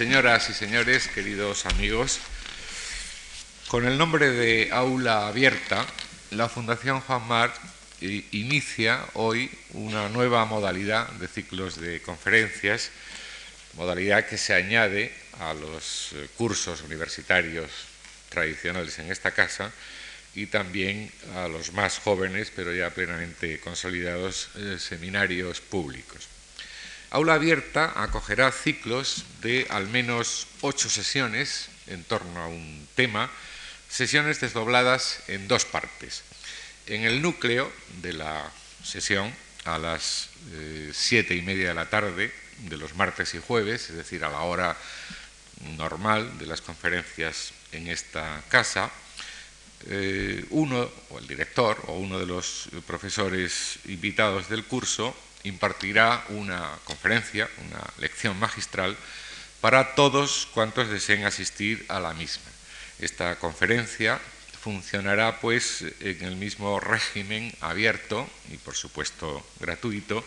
Señoras y señores, queridos amigos, con el nombre de Aula Abierta, la Fundación Juan Mar inicia hoy una nueva modalidad de ciclos de conferencias, modalidad que se añade a los eh, cursos universitarios tradicionales en esta casa y también a los más jóvenes, pero ya plenamente consolidados, eh, seminarios públicos. Aula Abierta acogerá ciclos de al menos ocho sesiones en torno a un tema, sesiones desdobladas en dos partes. En el núcleo de la sesión, a las eh, siete y media de la tarde de los martes y jueves, es decir, a la hora normal de las conferencias en esta casa, eh, uno, o el director, o uno de los profesores invitados del curso, impartirá una conferencia, una lección magistral para todos cuantos deseen asistir a la misma. Esta conferencia funcionará pues en el mismo régimen abierto y por supuesto gratuito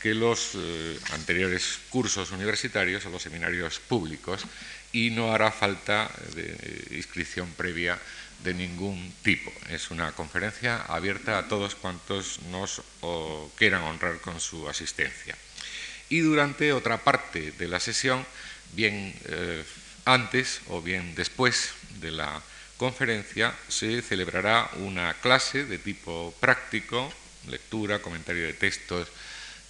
que los eh, anteriores cursos universitarios o los seminarios públicos y no hará falta de inscripción previa de ningún tipo. Es una conferencia abierta a todos cuantos nos quieran honrar con su asistencia. Y durante otra parte de la sesión, bien eh, antes o bien después de la conferencia, se celebrará una clase de tipo práctico, lectura, comentario de textos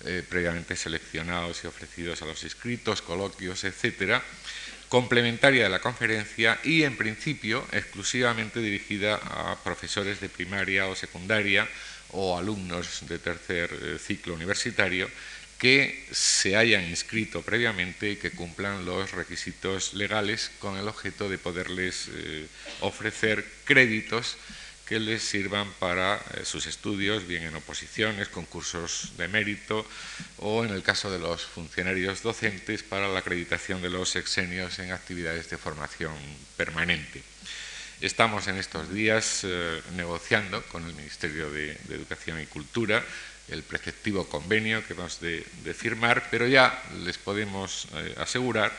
eh, previamente seleccionados y ofrecidos a los inscritos, coloquios, etcétera, complementaria de la conferencia y, en principio, exclusivamente dirigida a profesores de primaria o secundaria o alumnos de tercer eh, ciclo universitario que se hayan inscrito previamente y que cumplan los requisitos legales con el objeto de poderles eh, ofrecer créditos que les sirvan para eh, sus estudios, bien en oposiciones, concursos de mérito o, en el caso de los funcionarios docentes, para la acreditación de los exenios en actividades de formación permanente. Estamos en estos días eh, negociando con el Ministerio de, Educación y Cultura el preceptivo convenio que hemos de, firmar, pero ya les podemos eh, asegurar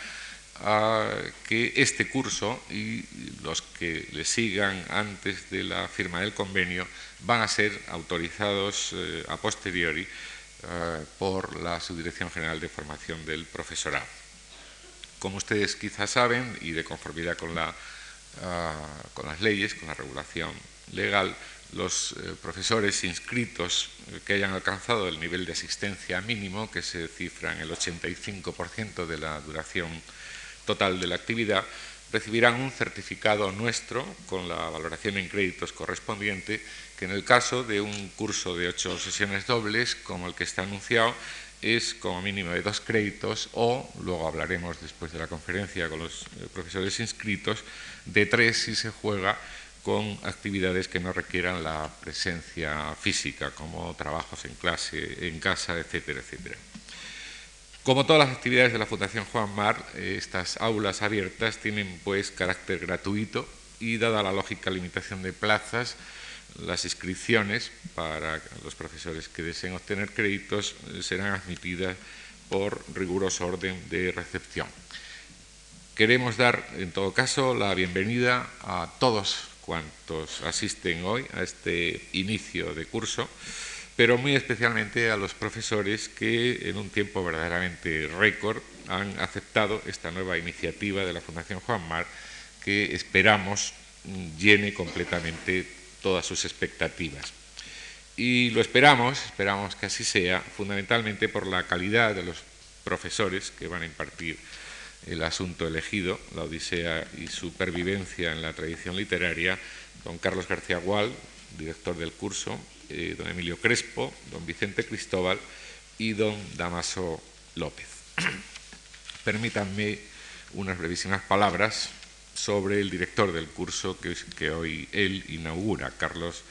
a que este curso y los que le sigan antes de la firma del convenio van a ser autorizados eh, a posteriori eh, por la Subdirección General de Formación del Profesorado. Como ustedes quizás saben, y de conformidad con, ah, con las leyes, con la regulación legal, los eh, profesores inscritos que hayan alcanzado el nivel de asistencia mínimo, que se cifra en el 85% de la duración total de la actividad, recibirán un certificado nuestro con la valoración en créditos correspondiente, que en el caso de un curso de ocho sesiones dobles, como el que está anunciado, es como mínimo de dos créditos o, luego hablaremos después de la conferencia con los eh, profesores inscritos, de tres si se juega con actividades que no requieran la presencia física, como trabajos en clase, en casa, etcétera, etcétera. Como todas las actividades de la Fundación Juan Mar, eh, estas aulas abiertas tienen pues carácter gratuito y dada la lógica limitación de plazas, las inscripciones para los profesores que deseen obtener créditos serán admitidas por riguroso orden de recepción. Queremos dar, en todo caso, la bienvenida a todos cuantos asisten hoy a este inicio de curso pero muy especialmente a los profesores que en un tiempo verdaderamente récord han aceptado esta nueva iniciativa de la Fundación Juan Mar, que esperamos llene completamente todas sus expectativas. Y lo esperamos, esperamos que así sea, fundamentalmente por la calidad de los profesores que van a impartir el asunto elegido, la Odisea y supervivencia en la tradición literaria, don Carlos García Gual, director del curso, eh, don Emilio Crespo, don Vicente Cristóbal y don Damaso López. Permítanme unas brevísimas palabras sobre el director del curso que, que hoy él inaugura, Carlos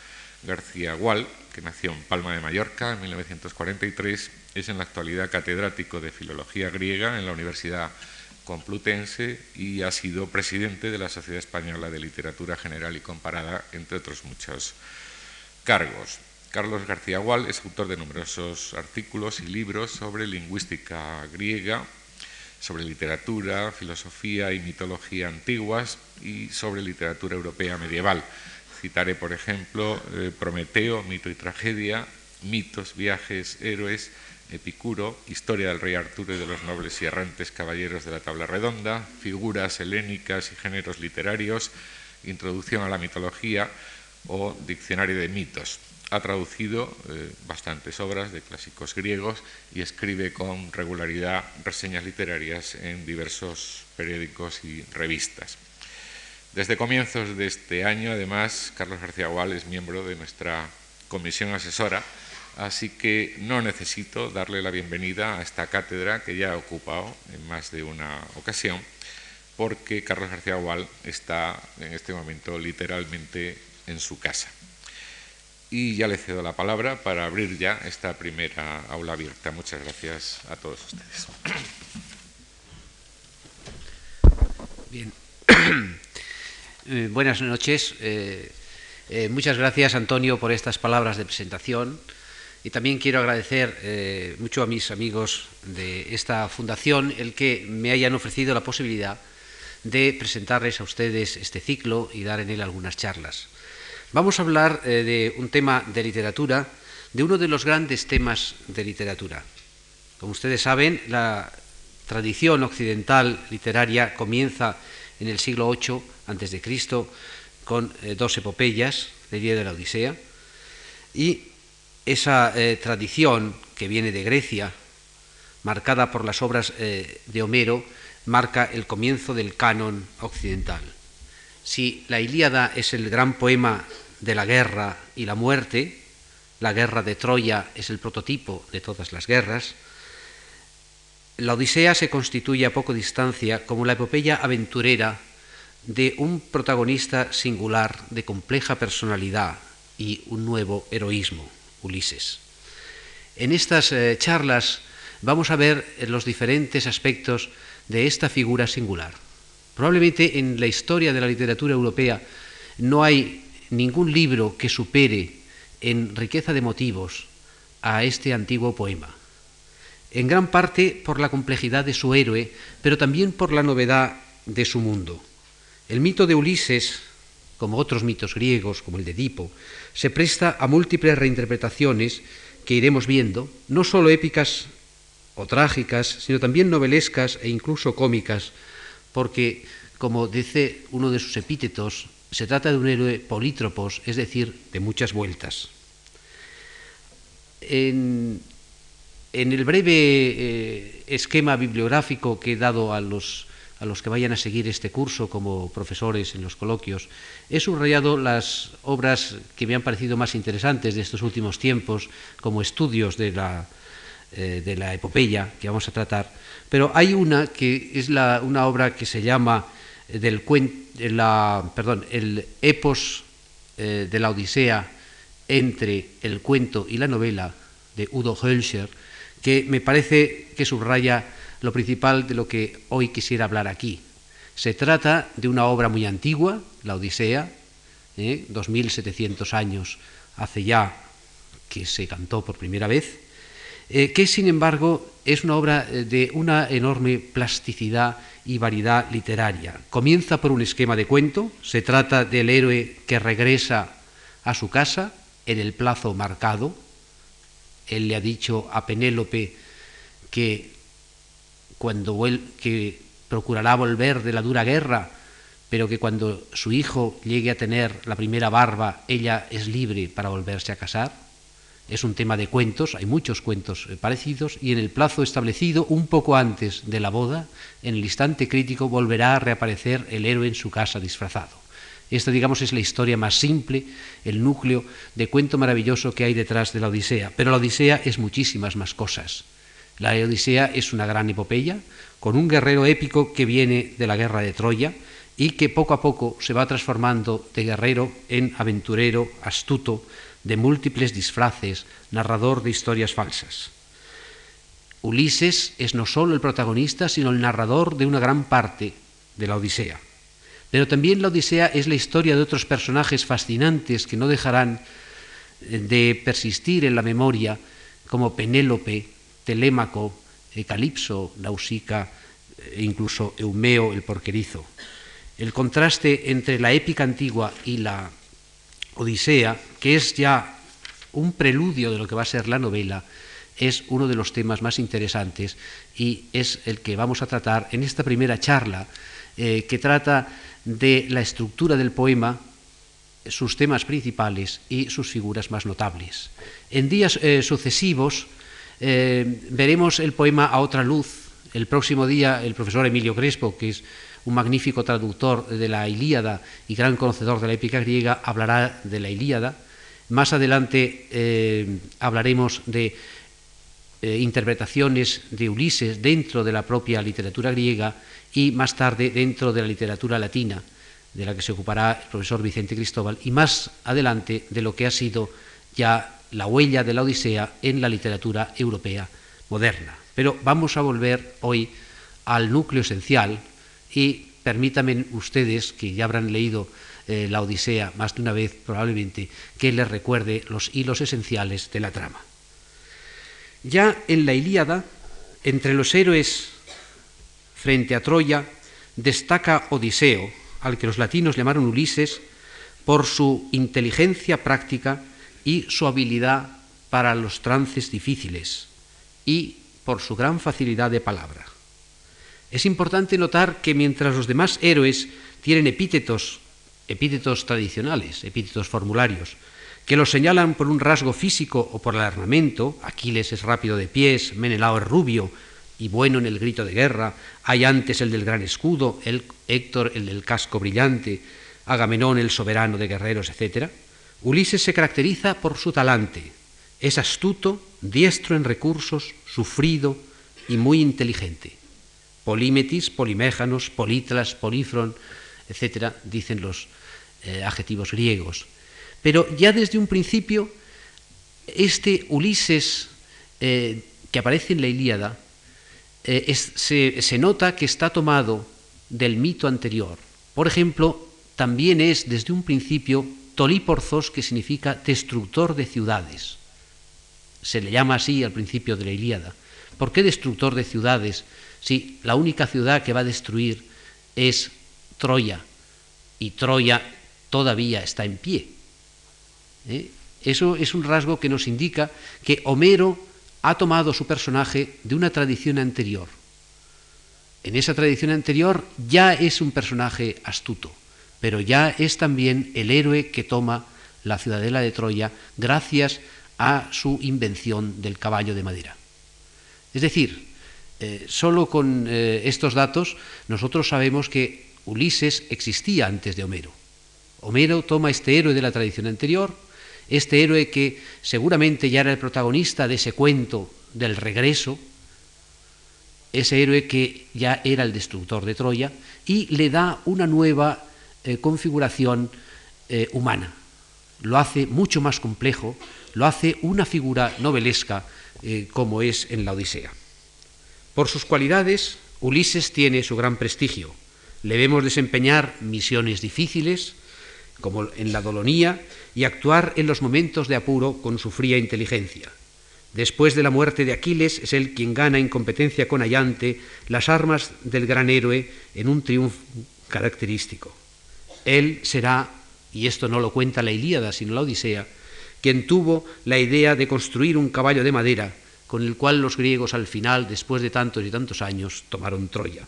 García Gual, que nació en Palma de Mallorca en 1943, es en la actualidad catedrático de Filología Griega en la Universidad Complutense y ha sido presidente de la Sociedad Española de Literatura General y Comparada, entre otros muchos cargos. Carlos García Gual es autor de numerosos artículos y libros sobre lingüística griega, sobre literatura, filosofía y mitología antiguas y sobre literatura europea medieval. Citaré, por ejemplo, eh, Prometeo, mito y tragedia, mitos, viajes, héroes, Epicuro, historia del rey Arturo y de los nobles y errantes caballeros de la tabla redonda, figuras helénicas y géneros literarios, introducción a la mitología o diccionario de mitos. Ha traducido eh, bastantes obras de clásicos griegos y escribe con regularidad reseñas literarias en diversos periódicos y revistas. Desde comienzos de este año, además, Carlos García Gual es miembro de nuestra comisión asesora Así que no necesito darle la bienvenida a esta cátedra que ya ha ocupado en más de una ocasión, porque Carlos García Gual está en este momento literalmente en su casa. Y ya le cedo la palabra para abrir ya esta primera aula abierta. Muchas gracias a todos ustedes. Bien. Eh, buenas noches. Eh, eh, muchas gracias, Antonio, por estas palabras de presentación. Y también quiero agradecer mucho a mis amigos de esta fundación el que me hayan ofrecido la posibilidad de presentarles a ustedes este ciclo y dar en él algunas charlas. Vamos a hablar eh, de un tema de literatura, de uno de los grandes temas de literatura. Como ustedes saben, la tradición occidental literaria comienza en el siglo VIII a.C. con eh, dos epopeyas, el día de la Odisea, y esa eh, tradición que viene de Grecia, marcada por las obras de Homero, marca el comienzo del canon occidental. Si la Ilíada es el gran poema de la guerra y la muerte, la guerra de Troya es el prototipo de todas las guerras, la Odisea se constituye a poco distancia como la epopeya aventurera de un protagonista singular de compleja personalidad y un nuevo heroísmo. Ulises. En estas eh, charlas vamos a ver eh, los diferentes aspectos de esta figura singular. Probablemente en la historia de la literatura europea no hay ningún libro que supere en riqueza de motivos a este antiguo poema. En gran parte por la complejidad de su héroe, pero también por la novedad de su mundo. El mito de Ulises, como otros mitos griegos, como el de Edipo, se presta a múltiples reinterpretaciones que iremos viendo, no solo épicas o trágicas, sino también novelescas e incluso cómicas, porque, como dice uno de sus epítetos, se trata de un héroe polítropos, es decir, de muchas vueltas. En, el breve eh, esquema bibliográfico que he dado a los a los que vayan a seguir este curso como profesores en los coloquios, he subrayado las obras que me han parecido más interesantes de estos últimos tiempos como estudios de la, eh, de la epopeya que vamos a tratar, pero hay una que es la, una obra que se llama del la, perdón, el epos eh, de la Odisea entre el cuento y la novela de Udo Hölscher, que me parece que subraya lo principal de lo que hoy quisiera hablar aquí. Se trata de una obra muy antigua, la Odisea, ¿eh? 2700 años hace ya que se cantó por primera vez, eh, que sin embargo es una obra eh, de una enorme plasticidad y variedad literaria. Comienza por un esquema de cuento, se trata del héroe que regresa a su casa en el plazo marcado. Él le ha dicho a Penélope que cuando que procurará volver de la dura guerra, pero que cuando su hijo llegue a tener la primera barba, ella es libre para volverse a casar. Es un tema de cuentos, hay muchos cuentos eh, parecidos, y en el plazo establecido, un poco antes de la boda, en el instante crítico, volverá a reaparecer el héroe en su casa disfrazado. Esta, digamos, es la historia más simple, el núcleo de cuento maravilloso que hay detrás de la Odisea. Pero la Odisea es muchísimas más cosas. La Odisea es una gran epopeya, con un guerrero épico que viene de la guerra de Troya y que poco a poco se va transformando de guerrero en aventurero, astuto, de múltiples disfraces, narrador de historias falsas. Ulises es no solo el protagonista, sino el narrador de una gran parte de la Odisea. Pero también la Odisea es la historia de otros personajes fascinantes que no dejarán de persistir en la memoria, como Penélope, Telémaco, Calipso, Nausica, e incluso Eumeo el porquerizo. El contraste entre la épica antigua y la Odisea, que es ya un preludio de lo que va a ser la novela, es uno de los temas más interesantes y es el que vamos a tratar en esta primera charla, eh, que trata de la estructura del poema, sus temas principales y sus figuras más notables. En días eh, sucesivos eh, veremos el poema a otra luz. El próximo día el profesor Emilio Crespo, que es un magnífico traductor de la Ilíada y gran conocedor de la épica griega, hablará de la Ilíada. Más adelante eh, hablaremos de interpretaciones de Ulises dentro de la propia literatura griega y más tarde dentro de la literatura latina de la que se ocupará el profesor Vicente Cristóbal, y más adelante de lo que ha sido ya la huella de la Odisea en la literatura europea moderna. Pero vamos a volver hoy al núcleo esencial y permítanme ustedes, que ya habrán leído eh, la Odisea más de una vez probablemente, que les recuerde los hilos esenciales de la trama. Ya en la Ilíada, entre los héroes frente a Troya, destaca Odiseo, al que los latinos llamaron Ulises, por su inteligencia práctica y su habilidad para los trances difíciles y por su gran facilidad de palabra. Es importante notar que mientras los demás héroes tienen epítetos, epítetos tradicionales, epítetos formularios, que los señalan por un rasgo físico o por el armamento, Aquiles es rápido de pies, Menelao es rubio, y bueno en el grito de guerra, hay antes el del gran escudo, el Héctor el del casco brillante, Agamenón el soberano de guerreros, etc., Ulises se caracteriza por su talante. Es astuto, diestro en recursos, sufrido y muy inteligente. Polímetis, poliméjanos, polítras, polifron, etc., dicen los eh, adjetivos griegos. Pero ya desde un principio, este Ulises eh, que aparece en la Ilíada eh, se, nota que está tomado del mito anterior. Por ejemplo, también es desde un principio Tolíporzos, que significa destructor de ciudades. Se le llama así al principio de la Ilíada. ¿Por qué destructor de ciudades si la única ciudad que va a destruir es Troya y Troya todavía está en pie? ¿Eh? Eso es un rasgo que nos indica que Homero ha tomado su personaje de una tradición anterior. En esa tradición anterior ya es un personaje astuto, pero ya es también el héroe que toma la ciudadela de Troya gracias a su invención del caballo de madera. Es decir, eh, solo con eh, estos datos nosotros sabemos que Ulises existía antes de Homero. Homero toma este héroe de la tradición anterior, este héroe que seguramente ya era el protagonista de ese cuento del regreso, ese héroe que ya era el destructor de Troya, y le da una nueva eh, configuración humana. Lo hace mucho más complejo, lo hace una figura novelesca como es en la Odisea. Por sus cualidades, Ulises tiene su gran prestigio. Le vemos desempeñar misiones difíciles, como en la Dolonía, y actuar en los momentos de apuro con su fría inteligencia. Después de la muerte de Aquiles es él quien gana en competencia con Ayante las armas del gran héroe en un triunfo característico. Él será, y esto no lo cuenta la Ilíada sino la Odisea, quien tuvo la idea de construir un caballo de madera con el cual los griegos al final, después de tantos y tantos años, tomaron Troya.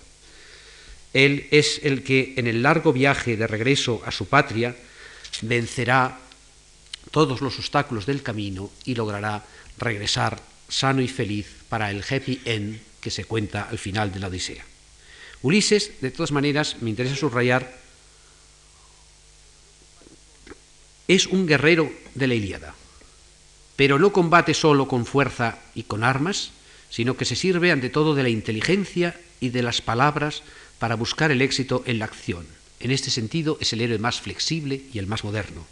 Él es el que en el largo viaje de regreso a su patria vencerá todos los obstáculos del camino y logrará regresar sano y feliz para el happy end que se cuenta al final de la Odisea. Ulises, de todas maneras, me interesa subrayar, es un guerrero de la Ilíada, pero no combate solo con fuerza y con armas, sino que se sirve ante todo de la inteligencia y de las palabras para buscar el éxito en la acción. En este sentido es el héroe más flexible y el más moderno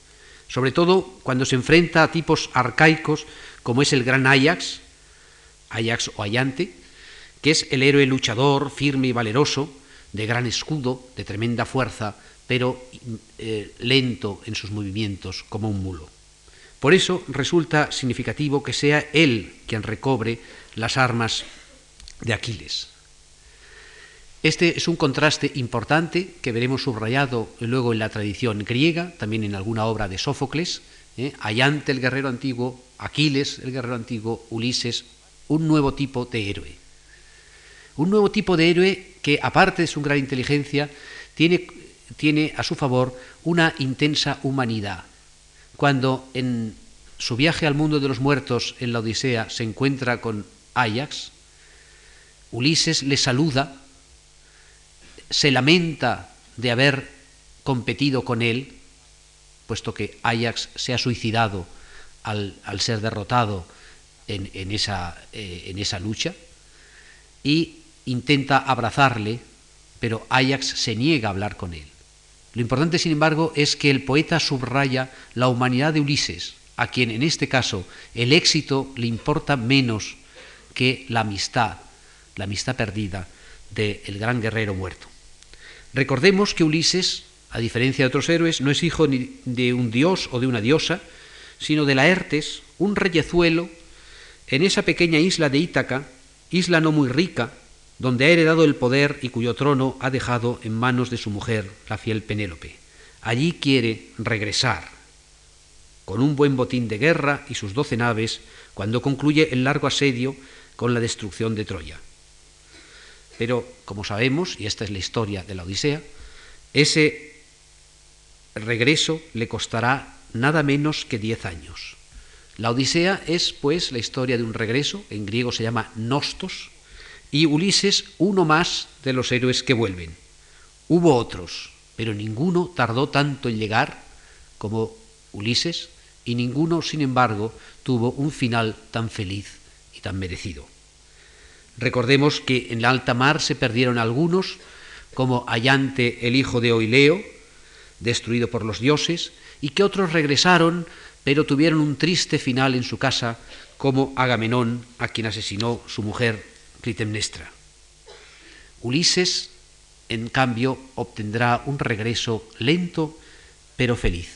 sobre todo cuando se enfrenta a tipos arcaicos como es el gran Ajax, Ajax o Ayante, que es el héroe luchador, firme y valeroso, de gran escudo, de tremenda fuerza, pero eh, lento en sus movimientos como un mulo. Por eso resulta significativo que sea él quien recobre las armas de Aquiles. Este es un contraste importante que veremos subrayado luego en la tradición griega, también en alguna obra de Sófocles, ¿eh? Allante el guerrero antiguo, Aquiles el guerrero antiguo, Ulises, un nuevo tipo de héroe. Un nuevo tipo de héroe que, aparte de su gran inteligencia, tiene, tiene a su favor una intensa humanidad. Cuando en su viaje al mundo de los muertos en la Odisea se encuentra con Ajax, Ulises le saluda, se lamenta de haber competido con él, puesto que Ajax se ha suicidado al, ser derrotado en, esa, eh, en esa lucha, y intenta abrazarle, pero Ajax se niega a hablar con él. Lo importante, sin embargo, es que el poeta subraya la humanidad de Ulises, a quien en este caso el éxito le importa menos que la amistad, la amistad perdida del gran guerrero muerto. Recordemos que Ulises, a diferencia de otros héroes, no es hijo ni de un dios o de una diosa, sino de Laertes, un reyezuelo en esa pequeña isla de Ítaca, isla no muy rica, donde ha heredado el poder y cuyo trono ha dejado en manos de su mujer, la fiel Penélope. Allí quiere regresar, con un buen botín de guerra y sus doce naves, cuando concluye el largo asedio con la destrucción de Troya. Pero, como sabemos, y esta es la historia de la Odisea, ese regreso le costará nada menos que diez años. La Odisea es, pues, la historia de un regreso, en griego se llama nostos, y Ulises uno más de los héroes que vuelven. Hubo otros, pero ninguno tardó tanto en llegar como Ulises, y ninguno, sin embargo, tuvo un final tan feliz y tan merecido. Recordemos que en la alta mar se perdieron algunos, como Allante, el hijo de Oileo, destruido por los dioses, y que otros regresaron, pero tuvieron un triste final en su casa, como Agamenón, a quien asesinó su mujer Clitemnestra. Ulises, en cambio, obtendrá un regreso lento, pero feliz.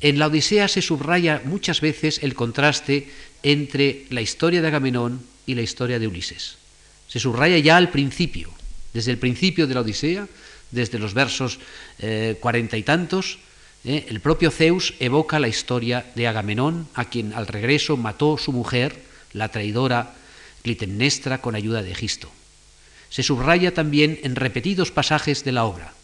En la Odisea se subraya muchas veces el contraste entre la historia de Agamenón y la historia de Ulises. Se subraya ya al principio, desde el principio de la Odisea, desde los versos eh, cuarenta y tantos, eh, el propio Zeus evoca la historia de Agamenón, a quien al regreso mató su mujer, la traidora Clitemnestra, con ayuda de Egisto. Se subraya también en repetidos pasajes de la obra.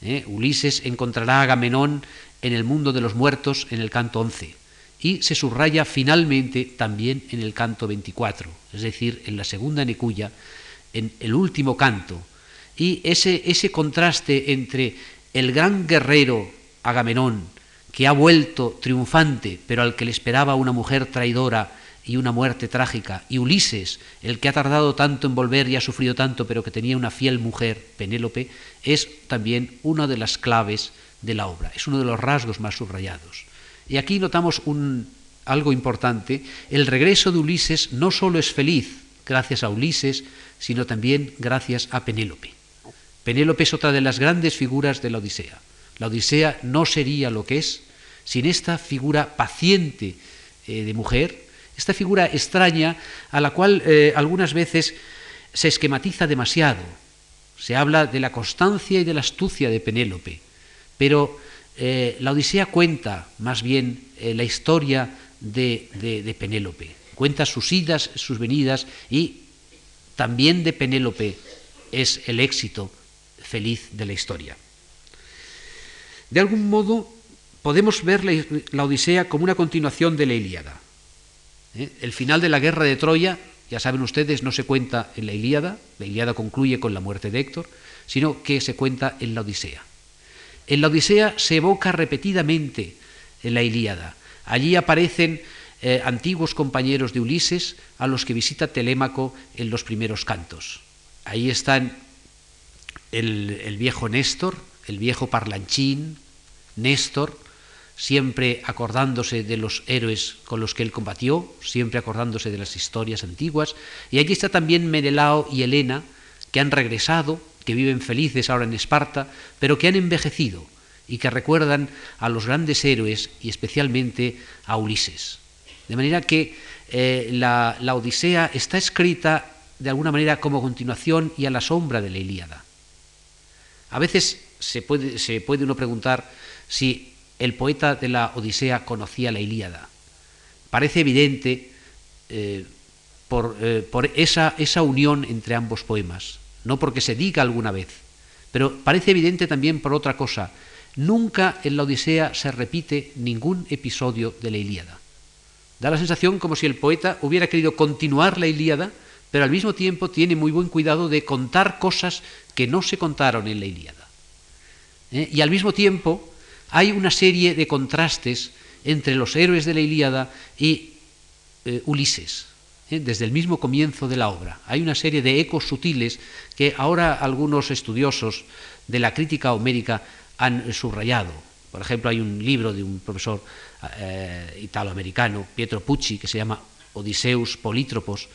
Eh, Ulises encontrará a Agamenón en el mundo de los muertos en el canto 11 y se subraya finalmente también en el canto 24, es decir, en la segunda necuya, en el último canto. Y ese, ese contraste entre el gran guerrero Agamenón, que ha vuelto triunfante, pero al que le esperaba una mujer traidora y una muerte trágica, y Ulises, el que ha tardado tanto en volver y ha sufrido tanto, pero que tenía una fiel mujer, Penélope, es también una de las claves de la obra, es uno de los rasgos más subrayados. Y aquí notamos un, algo importante, el regreso de Ulises no solo es feliz gracias a Ulises, sino también gracias a Penélope. Penélope es otra de las grandes figuras de la Odisea. La Odisea no sería lo que es sin esta figura paciente eh, de mujer, esta figura extraña a la cual eh, algunas veces se esquematiza demasiado. Se habla de la constancia y de la astucia de Penélope, pero eh, la Odisea cuenta más bien la historia de, de Penélope, cuenta sus idas, sus venidas y también de Penélope es el éxito feliz de la historia. De algún modo, podemos ver la, Odisea como una continuación de la Ilíada. ¿Eh? El final de la guerra de Troya, ya saben ustedes, no se cuenta en la Ilíada, la Ilíada concluye con la muerte de Héctor, sino que se cuenta en la Odisea. En la Odisea se evoca repetidamente en la Ilíada. Allí aparecen eh, antiguos compañeros de Ulises a los que visita Telémaco en los primeros cantos. Ahí están el viejo Néstor, el viejo parlanchín, Néstor, siempre acordándose de los héroes con los que él combatió, siempre acordándose de las historias antiguas, y allí está también Menelao y Helena, que han regresado, que viven felices ahora en Esparta, pero que han envejecido y que recuerdan a los grandes héroes y especialmente a Ulises. De manera que eh, la, la Odisea está escrita de alguna manera como continuación y a la sombra de la Ilíada. A veces se puede, se puede uno preguntar si el poeta de la Odisea conocía la Ilíada. Parece evidente eh, por, eh, esa unión entre ambos poemas, no porque se diga alguna vez, pero parece evidente también por otra cosa. Nunca en la Odisea se repite ningún episodio de la Ilíada. Da la sensación como si el poeta hubiera querido continuar la Ilíada, pero al mismo tiempo tiene muy buen cuidado de contar cosas que no se contaron en la Ilíada. ¿Eh? Y al mismo tiempo hay una serie de contrastes entre los héroes de la Ilíada y eh, Ulises, ¿eh? desde el mismo comienzo de la obra. Hay una serie de ecos sutiles que ahora algunos estudiosos de la crítica homérica han subrayado. Por ejemplo, hay un libro de un profesor eh, italoamericano, Pietro Pucci, que se llama Odiseus Polítropos,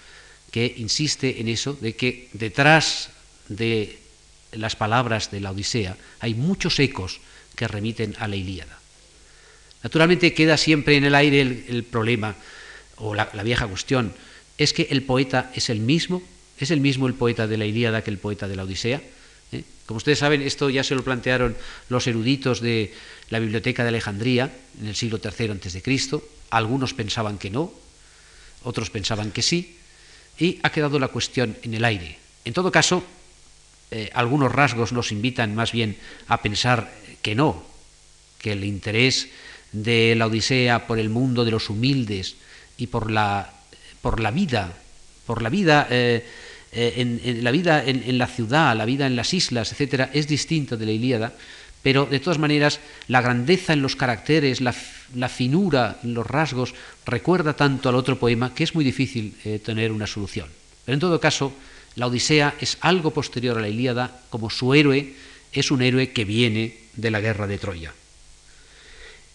que insiste en eso, de que detrás de las palabras de la Odisea hay muchos ecos que remiten a la Ilíada. Naturalmente queda siempre en el aire el, problema o la, vieja cuestión, es que el poeta es el mismo, es el mismo el poeta de la Ilíada que el poeta de la Odisea. ¿Eh? Como ustedes saben, esto ya se lo plantearon los eruditos de la Biblioteca de Alejandría en el siglo III a.C. Algunos pensaban que no, otros pensaban que sí, y ha quedado la cuestión en el aire. En todo caso, eh, algunos rasgos nos invitan más bien a pensar que no, que el interés de la Odisea por el mundo de los humildes y por la, por la vida, por la vida, eh, eh, en, la vida en, la ciudad, la vida en las islas, etcétera, es distinto de la Ilíada, pero de todas maneras la grandeza en los caracteres, la, finura en los rasgos recuerda tanto al otro poema que es muy difícil tener una solución. Pero en todo caso, la Odisea es algo posterior a la Ilíada, como su héroe es un héroe que viene de la guerra de Troya.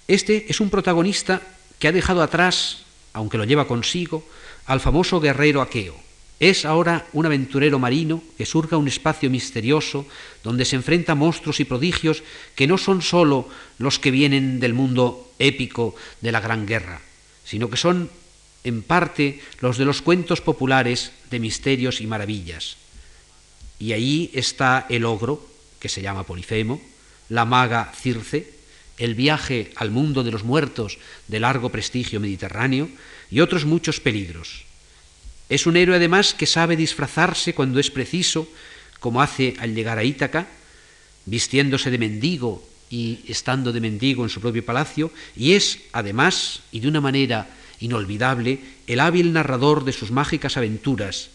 Este es un protagonista que ha dejado atrás, aunque lo lleva consigo, al famoso guerrero aqueo. Es ahora un aventurero marino que surca un espacio misterioso donde se enfrenta a monstruos y prodigios que no son sólo los que vienen del mundo épico de la Gran Guerra, sino que son en parte los de los cuentos populares de misterios y maravillas. Y ahí está el ogro, que se llama Polifemo, la maga Circe, el viaje al mundo de los muertos de largo prestigio mediterráneo y otros muchos peligros. Es un héroe además que sabe disfrazarse cuando es preciso, como hace al llegar a Ítaca, vistiéndose de mendigo y estando de mendigo en su propio palacio, y es además, y de una manera inolvidable, el hábil narrador de sus mágicas aventuras,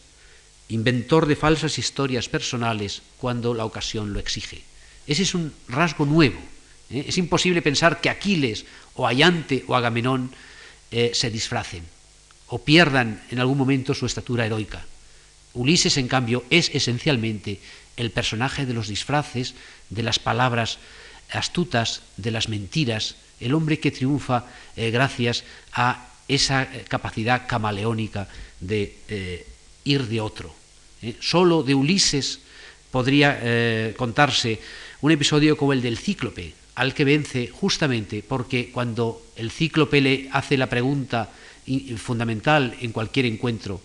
inventor de falsas historias personales cuando la ocasión lo exige. Ese es un rasgo nuevo. ¿eh? Es imposible pensar que Aquiles o Ayante o Agamenón eh, se disfracen o pierdan en algún momento su estatura heroica. Ulises, en cambio, es esencialmente el personaje de los disfraces, de las palabras astutas, de las mentiras, el hombre que triunfa eh, gracias a esa capacidad camaleónica de ir de otro. ¿eh? Solo de Ulises podría contarse un episodio como el del cíclope, al que vence justamente porque cuando el cíclope le hace la pregunta fundamental en cualquier encuentro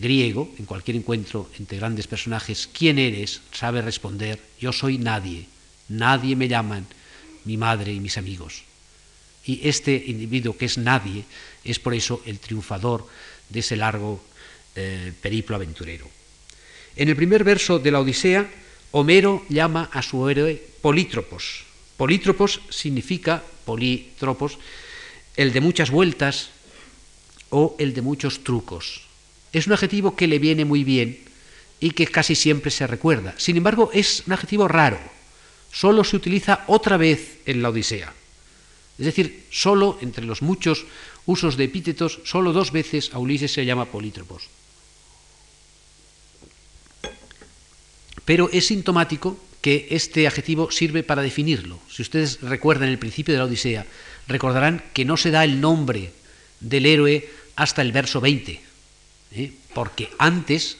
griego, en cualquier encuentro entre grandes personajes, ¿quién eres? sabe responder, yo soy nadie, nadie me llaman mi madre y mis amigos. Y este individuo que es nadie es por eso el triunfador de ese largo eh, periplo aventurero. En el primer verso de la Odisea, Homero llama a su héroe Polítropos. Polítropos significa, polítropos, el de muchas vueltas o el de muchos trucos. Es un adjetivo que le viene muy bien y que casi siempre se recuerda. Sin embargo, es un adjetivo raro. Solo se utiliza otra vez en la Odisea. Es decir, solo entre los muchos usos de epítetos, solo dos veces a Ulises se llama polítropos. Pero es sintomático que este adjetivo sirve para definirlo. Si ustedes recuerdan el principio de la Odisea, recordarán que no se da el nombre del héroe hasta el verso 20, ¿eh? porque antes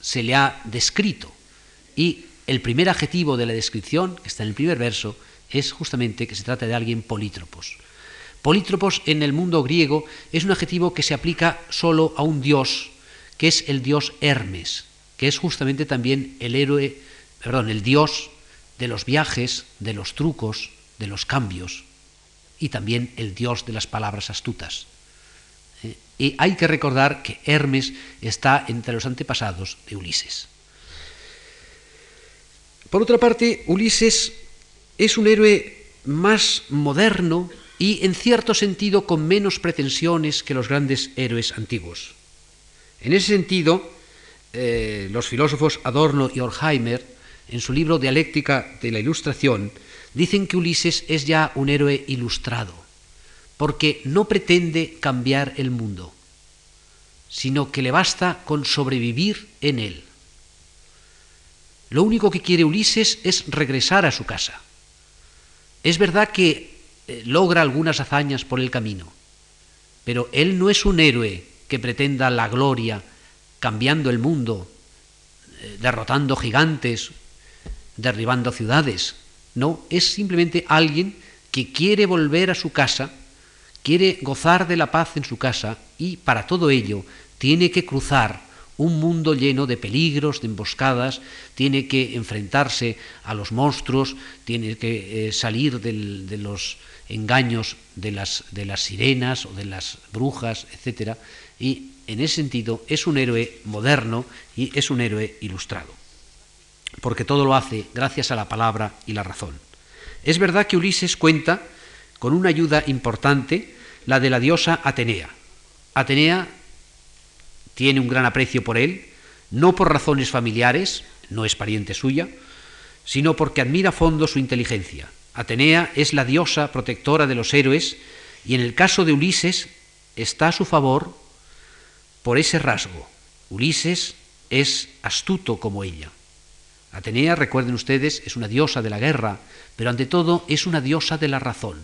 se le ha descrito. Y el primer adjetivo de la descripción, que está en el primer verso, es justamente que se trata de alguien polítropos. Polítropos en el mundo griego es un adjetivo que se aplica solo a un dios que es el dios Hermes, que es justamente también el héroe, perdón, el dios de los viajes, de los trucos, de los cambios, y también el dios de las palabras astutas. ¿Eh? Y hay que recordar que Hermes está entre los antepasados de Ulises. Por otra parte, Ulises es un héroe más moderno y en cierto sentido con menos pretensiones que los grandes héroes antiguos. En ese sentido, eh, los filósofos Adorno y Horkheimer, en su libro Dialéctica de la Ilustración, dicen que Ulises es ya un héroe ilustrado, porque no pretende cambiar el mundo, sino que le basta con sobrevivir en él. Lo único que quiere Ulises es regresar a su casa. Es verdad que eh, logra algunas hazañas por el camino. Pero él no es un héroe que pretenda la gloria cambiando el mundo, eh, derrotando gigantes, derribando ciudades. No, es simplemente alguien que quiere volver a su casa, quiere gozar de la paz en su casa y para todo ello tiene que cruzar un mundo lleno de peligros, de emboscadas, tiene que enfrentarse a los monstruos, tiene que eh, salir de los engaños de las, de las sirenas o de las brujas, etc. Y en ese sentido es un héroe moderno y es un héroe ilustrado, porque todo lo hace gracias a la palabra y la razón. Es verdad que Ulises cuenta con una ayuda importante, la de la diosa Atenea. Atenea tiene un gran aprecio por él, no por razones familiares, no es pariente suya, sino porque admira a fondo su inteligencia. Atenea es la diosa protectora de los héroes y en el caso de Ulises está a su favor por ese rasgo. Ulises es astuto como ella. Atenea, recuerden ustedes, es una diosa de la guerra, pero ante todo es una diosa de la razón,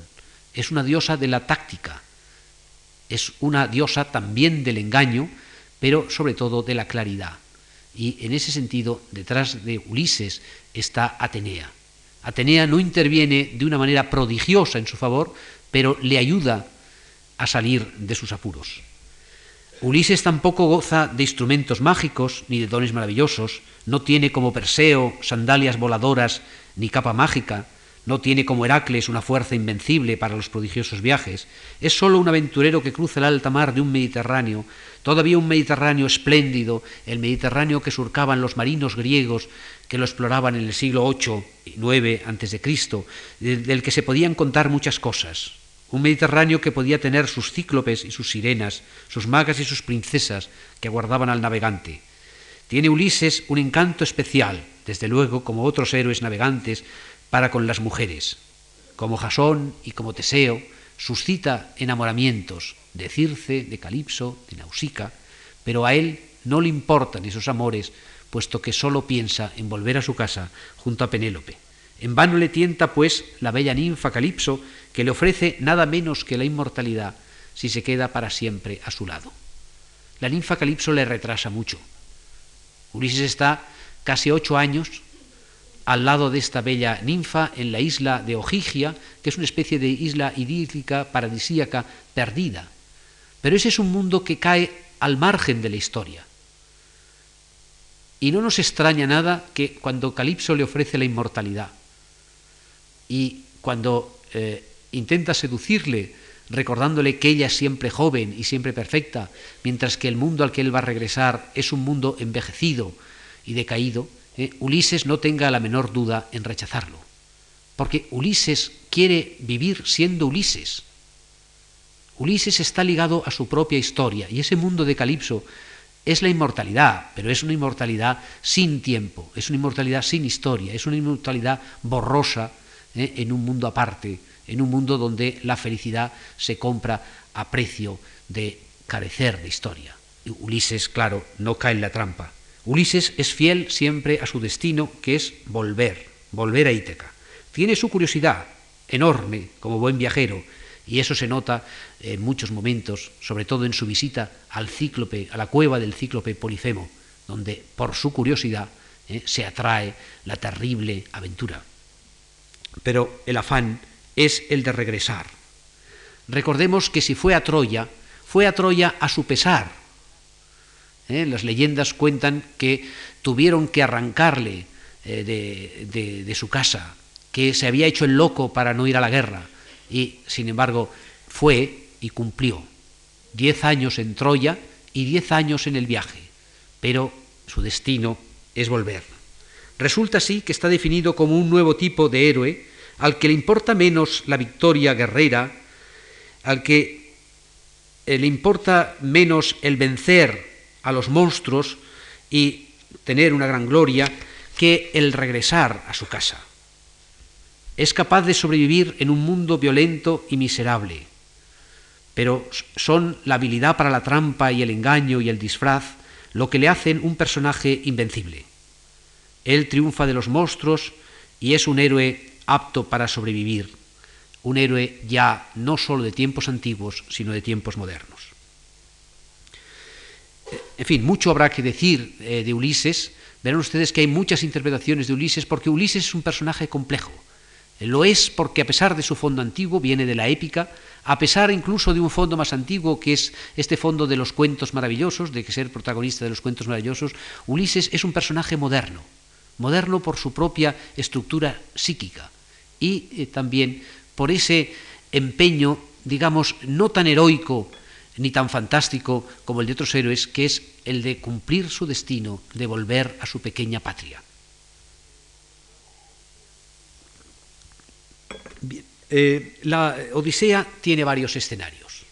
es una diosa de la táctica, es una diosa también del engaño, pero sobre todo de la claridad. Y en ese sentido, detrás de Ulises está Atenea. Atenea no interviene de una manera prodigiosa en su favor, pero le ayuda a salir de sus apuros. Ulises tampoco goza de instrumentos mágicos ni de dones maravillosos, no tiene como Perseo sandalias voladoras ni capa mágica, no tiene como Heracles una fuerza invencible para los prodigiosos viajes, es solo un aventurero que cruza el alta mar de un Mediterráneo, todavía un Mediterráneo espléndido, el Mediterráneo que surcaban los marinos griegos que lo exploraban en el siglo VIII y IX Cristo, del que se podían contar muchas cosas. Un Mediterráneo que podía tener sus cíclopes y sus sirenas, sus magas y sus princesas que aguardaban al navegante. Tiene Ulises un encanto especial, desde luego, como otros héroes navegantes, para con las mujeres. Como Jasón y como Teseo, suscita enamoramientos de Circe, de Calipso, de Nausica, pero a él no le importan esos amores, puesto que sólo piensa en volver a su casa junto a Penélope. En vano le tienta, pues, la bella ninfa Calipso, que le ofrece nada menos que la inmortalidad si se queda para siempre a su lado. La ninfa Calipso le retrasa mucho. Ulises está casi ocho años al lado de esta bella ninfa en la isla de Ojigia, que es una especie de isla idílica, paradisíaca, perdida. Pero ese es un mundo que cae al margen de la historia. Y no nos extraña nada que cuando Calipso le ofrece la inmortalidad y cuando eh, intenta seducirle, recordándole que ella es siempre joven y siempre perfecta, mientras que el mundo al que él va a regresar es un mundo envejecido y decaído, eh, Ulises no tenga la menor duda en rechazarlo. Porque Ulises quiere vivir siendo Ulises. Ulises está ligado a su propia historia y ese mundo de Calipso es la inmortalidad, pero es una inmortalidad sin tiempo, es una inmortalidad sin historia, es una inmortalidad borrosa eh, en un mundo aparte, en un mundo donde la felicidad se compra a precio de carecer de historia. Ulises, claro, no cae en la trampa. Ulises es fiel siempre a su destino, que es volver, volver a Ítaca. Tiene su curiosidad enorme como buen viajero, y eso se nota en muchos momentos, sobre todo en su visita al cíclope, a la cueva del cíclope Polifemo, donde por su curiosidad eh, se atrae la terrible aventura. Pero el afán es el de regresar. Recordemos que si fue a Troya, fue a Troya a su pesar, ¿eh? Las leyendas cuentan que tuvieron que arrancarle eh, de, su casa, que se había hecho el loco para no ir a la guerra, y sin embargo fue y cumplió. Diez años en Troya y diez años en el viaje, pero su destino es volver. Resulta así que está definido como un nuevo tipo de héroe al que le importa menos la victoria guerrera, al que eh, le importa menos el vencer a los monstruos y tener una gran gloria que el regresar a su casa. Es capaz de sobrevivir en un mundo violento y miserable, pero son la habilidad para la trampa y el engaño y el disfraz lo que le hacen un personaje invencible. Él triunfa de los monstruos y es un héroe apto para sobrevivir, un héroe ya no solo de tiempos antiguos, sino de tiempos modernos. En fin, mucho habrá que decir eh, de Ulises. Verán ustedes que hay muchas interpretaciones de Ulises porque Ulises es un personaje complejo. Lo es porque a pesar de su fondo antiguo, viene de la épica, a pesar incluso de un fondo más antiguo que es este fondo de los cuentos maravillosos, de que ser protagonista de los cuentos maravillosos, Ulises es un personaje moderno, moderno por su propia estructura psíquica y eh, también por ese empeño, digamos, no tan heroico ni tan fantástico como el de otros héroes, que es el de cumplir su destino, de volver a su pequeña patria. Eh, la Odisea tiene varios escenarios.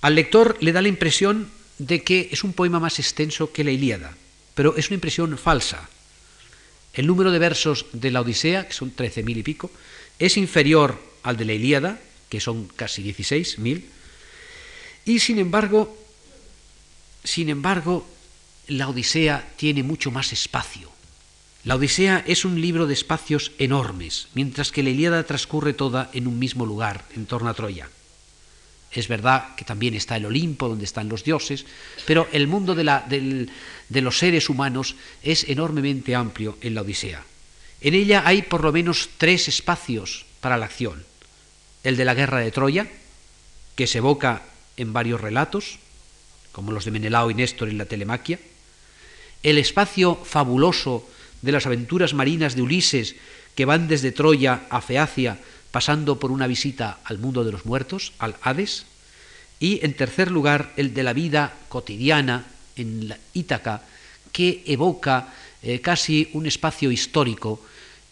Al lector le da la impresión de que es un poema más extenso que la Ilíada, pero es una impresión falsa. El número de versos de la Odisea, que son 13.000 y pico, es inferior al de la Ilíada, que son casi 16.000, y sin embargo, sin embargo, la Odisea tiene mucho más espacio. La Odisea es un libro de espacios enormes, mientras que la Ilíada transcurre toda en un mismo lugar, en torno a Troya. Es verdad que también está el Olimpo, donde están los dioses, pero el mundo de, los seres humanos es enormemente amplio en la Odisea. En ella hay por lo menos tres espacios para la acción. El de la guerra de Troya, que se evoca en varios relatos, como los de Menelao y Néstor en la Telemaquia, el espacio fabuloso de las aventuras marinas de Ulises que van desde Troya a Feacia pasando por una visita al mundo de los muertos, al Hades, y en tercer lugar el de la vida cotidiana en Ítaca que evoca eh, casi un espacio histórico,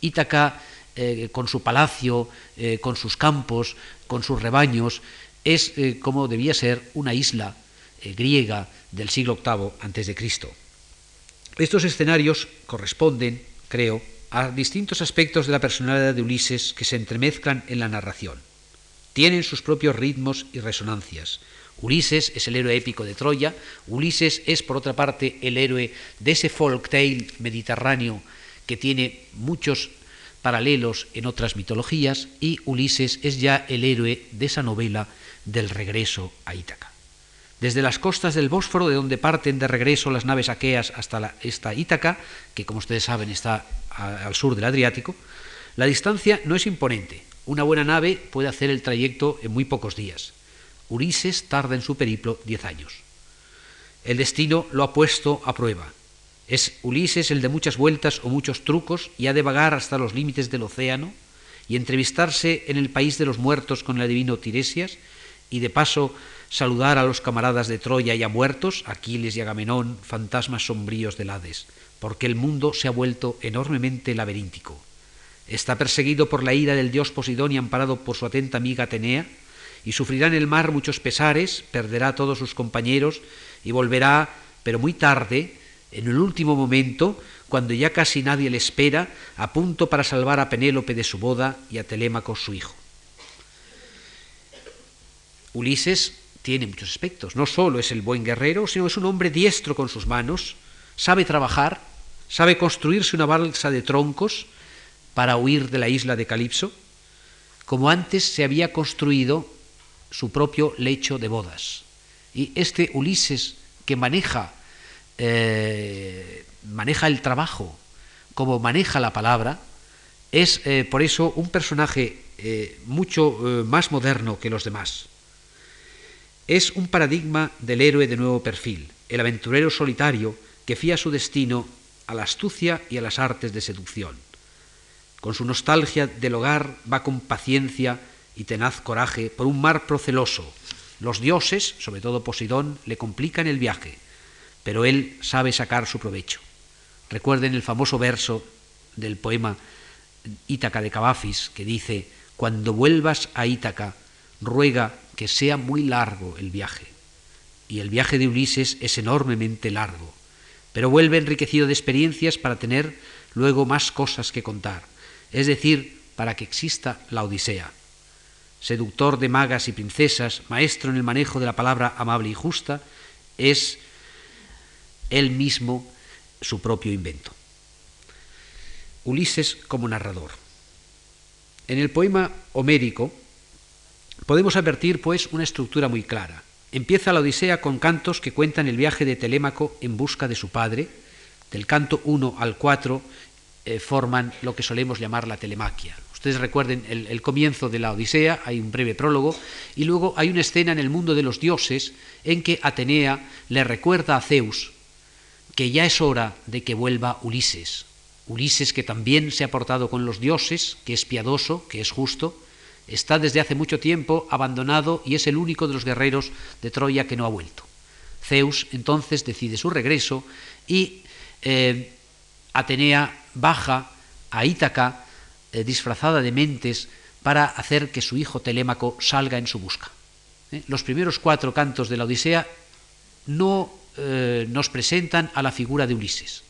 Ítaca eh, con su palacio, eh, con sus campos, con sus rebaños, es como debía ser una isla griega del siglo VIII a.C. Estos escenarios corresponden, creo, a distintos aspectos de la personalidad de Ulises que se entremezclan en la narración. Tienen sus propios ritmos y resonancias. Ulises es el héroe épico de Troya, Ulises es por otra parte el héroe de ese folk tale mediterráneo que tiene muchos paralelos en otras mitologías y Ulises es ya el héroe de esa novela del regreso a Ítaca. Desde las costas del Bósforo, de donde parten de regreso las naves aqueas hasta esta Ítaca, que como ustedes saben está al sur del Adriático, la distancia no es imponente. Una buena nave puede hacer el trayecto en muy pocos días. Ulises tarda en su periplo diez años. El destino lo ha puesto a prueba. Es Ulises el de muchas vueltas o muchos trucos y ha de vagar hasta los límites del océano y entrevistarse en el país de los muertos con el adivino Tiresias y de paso saludar a los camaradas de Troya ya muertos, Aquiles y Agamenón, fantasmas sombríos del Hades, porque el mundo se ha vuelto enormemente laberíntico. Está perseguido por la ira del dios Posidón y amparado por su atenta amiga Atenea, y sufrirá en el mar muchos pesares, perderá a todos sus compañeros y volverá, pero muy tarde, en el último momento, cuando ya casi nadie le espera, a punto para salvar a Penélope de su boda y a Telémaco su hijo. Ulises tiene muchos aspectos. No solo es el buen guerrero, sino es un hombre diestro con sus manos, sabe trabajar, sabe construirse una balsa de troncos para huir de la isla de Calipso, como antes se había construido su propio lecho de bodas. Y este Ulises que maneja, eh, maneja el trabajo, como maneja la palabra, es eh, por eso un personaje eh, mucho más moderno que los demás es un paradigma del héroe de nuevo perfil. el aventurero solitario que fía su destino a la astucia y a las artes de seducción. Con su nostalgia del hogar va con paciencia y tenaz coraje por un mar proceloso. Los dioses, sobre todo Poseidón, le complican el viaje, pero él sabe sacar su provecho. Recuerden el famoso verso del poema Ítaca de Cavafis que dice, cuando vuelvas a Ítaca, ruega que sea muy largo el viaje. Y el viaje de Ulises es enormemente largo, pero vuelve enriquecido de experiencias para tener luego más cosas que contar, es decir, para que exista la Odisea. Seductor de magas y princesas, maestro en el manejo de la palabra amable y justa, es él mismo su propio invento. Ulises como narrador. En el poema homérico podemos advertir, pues, una estructura muy clara. Empieza la Odisea con cantos que cuentan el viaje de Telémaco en busca de su padre. Del canto 1 al 4 eh, forman lo que solemos llamar la telemaquia. Ustedes recuerden el, el, comienzo de la Odisea, hay un breve prólogo, y luego hay una escena en el mundo de los dioses en que Atenea le recuerda a Zeus que ya es hora de que vuelva Ulises. Ulises que también se ha portado con los dioses, que es piadoso, que es justo, está desde hace mucho tiempo abandonado y es el único de los guerreros de Troya que no ha vuelto. Zeus entonces decide su regreso y eh, Atenea baja a Ítaca eh, disfrazada de mentes para hacer que su hijo Telémaco salga en su busca. ¿Eh? Los primeros cuatro cantos de la Odisea no nos presentan a la figura de Ulises.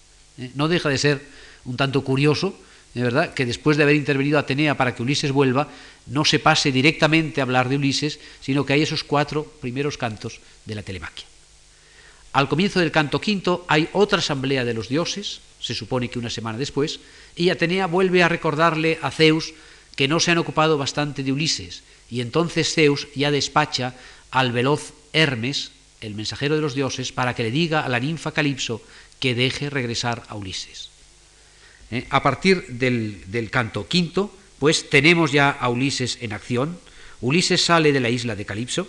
No deja de ser un tanto curioso de verdad que después de haber intervenido Atenea para que Ulises vuelva, no se pase directamente a hablar de Ulises, sino que hay esos cuatro primeros cantos de la telemaquia. Al comienzo del canto quinto hay otra asamblea de los dioses, se supone que una semana después, y Atenea vuelve a recordarle a Zeus que no se han ocupado bastante de Ulises, y entonces Zeus ya despacha al veloz Hermes, el mensajero de los dioses, para que le diga a la ninfa Calipso que deje regresar a Ulises. ¿Eh? A partir del, del canto quinto, pues tenemos ya a Ulises en acción. Ulises sale de la isla de Calipso,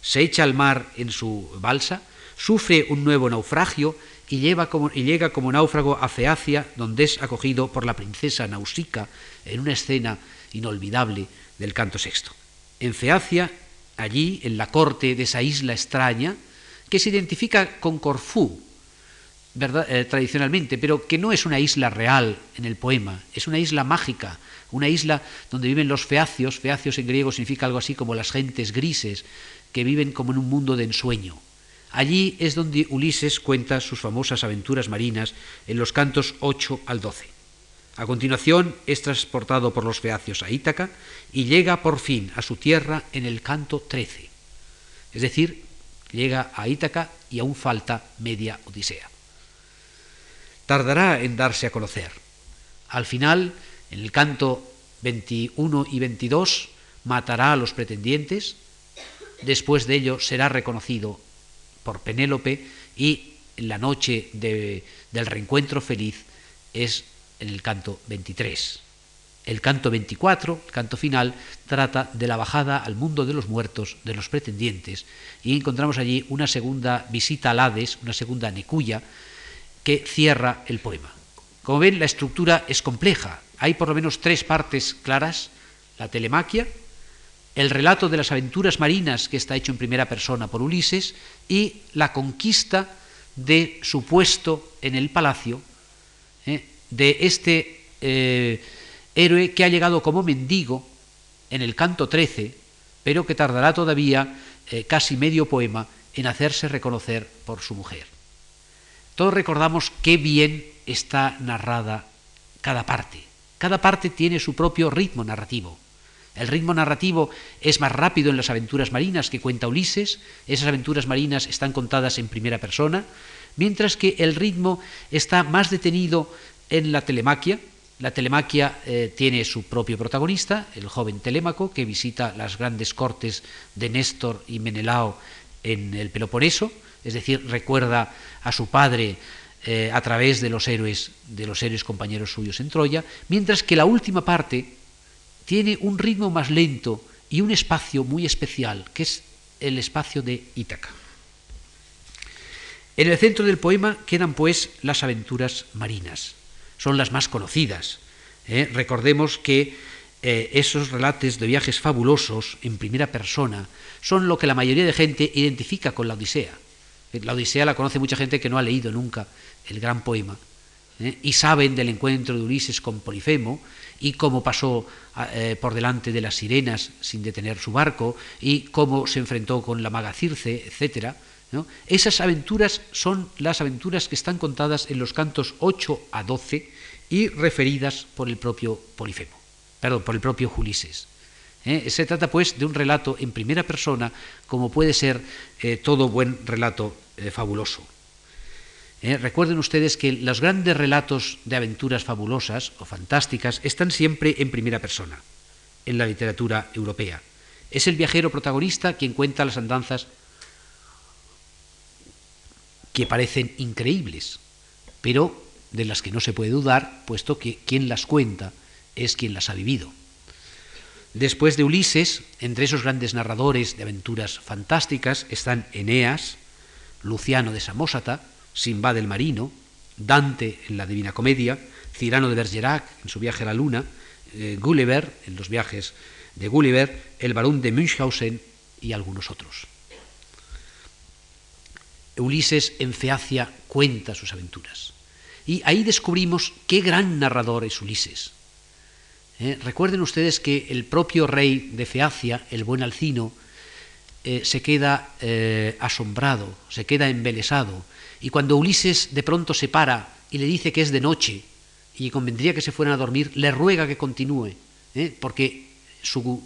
se echa al mar en su balsa, sufre un nuevo naufragio y, como, y, llega como náufrago a Feacia, donde es acogido por la princesa Nausica en una escena inolvidable del canto sexto. En Feacia, allí, en la corte de esa isla extraña, que se identifica con Corfú, eh, tradicionalmente, pero que no es una isla real en el poema, es una isla mágica, una isla donde viven los feacios, feacios en griego significa algo así como las gentes grises, que viven como en un mundo de ensueño. Allí es donde Ulises cuenta sus famosas aventuras marinas en los cantos 8 al 12. A continuación es transportado por los feacios a Ítaca y llega por fin a su tierra en el canto 13. Es decir, llega a Ítaca y aún falta media Odisea tardará en darse a conocer. Al final, en el canto 21 y 22, matará a los pretendientes, después de ello será reconocido por Penélope y la noche de, del reencuentro feliz es en el canto 23. El canto 24, el canto final, trata de la bajada al mundo de los muertos de los pretendientes y encontramos allí una segunda visita al Hades, una segunda necuya, que cierra el poema. Como ven, la estructura es compleja. Hay por lo menos tres partes claras. La telemaquia, el relato de las aventuras marinas que está hecho en primera persona por Ulises y la conquista de su puesto en el palacio ¿eh? de este eh, héroe que ha llegado como mendigo en el canto 13, pero que tardará todavía eh, casi medio poema en hacerse reconocer por su mujer. Todos recordamos qué bien está narrada cada parte. Cada parte tiene su propio ritmo narrativo. El ritmo narrativo es más rápido en las aventuras marinas que cuenta Ulises, esas aventuras marinas están contadas en primera persona, mientras que el ritmo está más detenido en la telemaquia. La telemaquia eh, tiene su propio protagonista, el joven Telémaco, que visita las grandes cortes de Néstor y Menelao en el Peloponeso, es decir, recuerda a su padre eh, a través de los héroes, de los héroes compañeros suyos en Troya, mientras que la última parte tiene un ritmo más lento y un espacio muy especial, que es el espacio de Ítaca. En el centro del poema quedan pues las aventuras marinas. Son las más conocidas. ¿eh? Recordemos que eh, esos relatos de viajes fabulosos en primera persona son lo que la mayoría de gente identifica con la Odisea. La Odisea la conoce mucha gente que no ha leído nunca el gran poema ¿eh? y saben del encuentro de Ulises con Polifemo y cómo pasó eh, por delante de las sirenas sin detener su barco y cómo se enfrentó con la maga Circe, etc. Esas aventuras son las aventuras que están contadas en los cantos 8 a 12 y referidas por el propio Polifemo, perdón, por el propio Ulises. ¿Eh? Se trata pues de un relato en primera persona, como puede ser todo buen relato fabuloso. Eh, recuerden ustedes que los grandes relatos de aventuras fabulosas o fantásticas están siempre en primera persona en la literatura europea. Es el viajero protagonista quien cuenta las andanzas que parecen increíbles, pero de las que no se puede dudar, puesto que quien las cuenta es quien las ha vivido. Después de Ulises, entre esos grandes narradores de aventuras fantásticas están Eneas, Luciano de Samosata, Simba del Marino, Dante en la Divina Comedia, Cirano de Bergerac en su viaje a la Luna, eh, Gulliver en los viajes de Gulliver, el barón de Münchhausen y algunos otros. Ulises en Feacia cuenta sus aventuras. Y ahí descubrimos qué gran narrador es Ulises. Eh, recuerden ustedes que el propio rey de Feacia, el buen Alcino, eh, se queda asombrado, se queda embelesado y cuando Ulises de pronto se para y le dice que es de noche y convendría que se fueran a dormir, le ruega que continúe, ¿eh? porque su,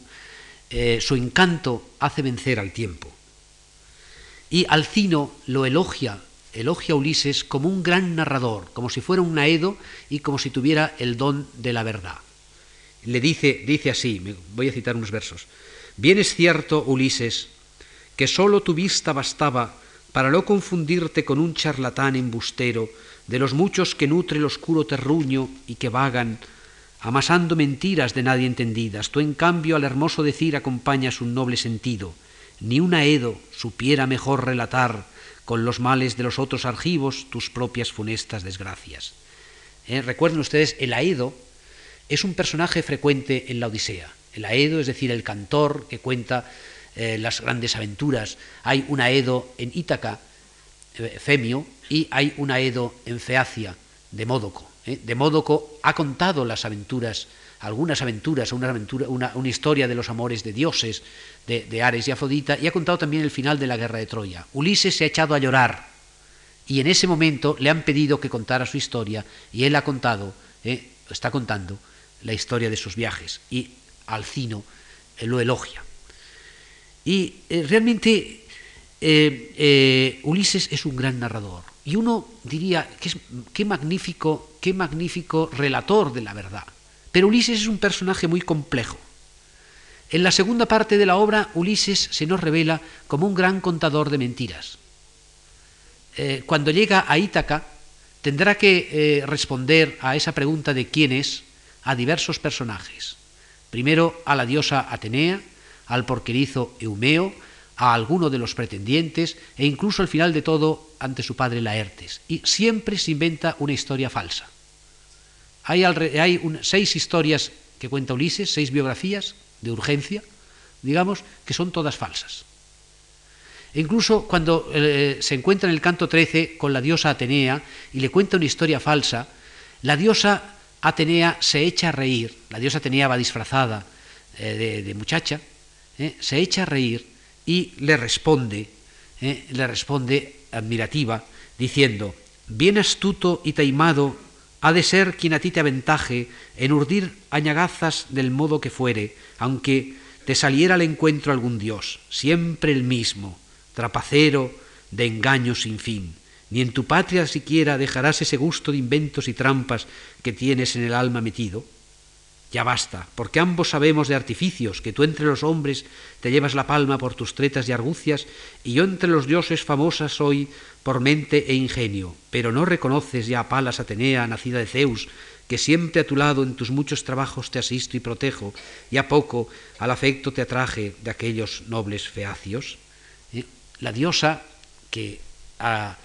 eh, su encanto hace vencer al tiempo. Y Alcino lo elogia, elogia a Ulises como un gran narrador, como si fuera un naedo y como si tuviera el don de la verdad. Le dice, dice así, voy a citar unos versos. Bien es cierto, Ulises, que sólo tu vista bastaba para no confundirte con un charlatán embustero, de los muchos que nutre el oscuro terruño y que vagan, amasando mentiras de nadie entendidas. Tú, en cambio, al hermoso decir acompañas un noble sentido. Ni un aedo supiera mejor relatar con los males de los otros argivos tus propias funestas desgracias. Eh, recuerden ustedes, el aedo es un personaje frecuente en la Odisea. El aedo, es decir, el cantor que cuenta eh, las grandes aventuras. Hay un Aedo en Ítaca, eh, Femio, y hay un Aedo en Feacia, de Módoco. ¿eh? De Módoco ha contado las aventuras, algunas aventuras, una, aventura, una, historia de los amores de dioses, de, de, Ares y Afrodita, y ha contado también el final de la guerra de Troya. Ulises se ha echado a llorar, y en ese momento le han pedido que contara su historia, y él ha contado, está contando, la historia de sus viajes, y Alcino lo elogia. Y eh, realmente eh, eh, Ulises es un gran narrador. Y uno diría, qué, magnífico, qué magnífico relator de la verdad. Pero Ulises es un personaje muy complejo. En la segunda parte de la obra, Ulises se nos revela como un gran contador de mentiras. cuando llega a Ítaca, tendrá que responder a esa pregunta de quién es a diversos personajes. Primero a la diosa Atenea, al porquerizo Eumeo, a alguno de los pretendientes e incluso al final de todo ante su padre Laertes. Y siempre se inventa una historia falsa. Hay, seis historias que cuenta Ulises, seis biografías de urgencia, digamos, que son todas falsas. E incluso cuando eh, se encuentra en el canto 13 con la diosa Atenea y le cuenta una historia falsa, la diosa Atenea se echa a reír, la diosa Atenea va disfrazada eh, de muchacha, ¿eh? se echa a reír y le responde, ¿eh? le responde admirativa, diciendo, bien astuto y taimado ha de ser quien a ti te aventaje en urdir añagazas del modo que fuere, aunque te saliera al encuentro algún dios, siempre el mismo, trapacero de engaños sin fin. Ni en tu patria siquiera dejarás ese gusto de inventos y trampas que tienes en el alma metido. Ya basta, porque ambos sabemos de artificios, que tú entre los hombres te llevas la palma por tus tretas y argucias, y yo entre los dioses famosa soy por mente e ingenio. Pero no reconoces ya a Palas Atenea, nacida de Zeus, que siempre a tu lado en tus muchos trabajos te asisto y protejo, y a poco al afecto te atraje de aquellos nobles feacios. ¿Eh? La diosa que a,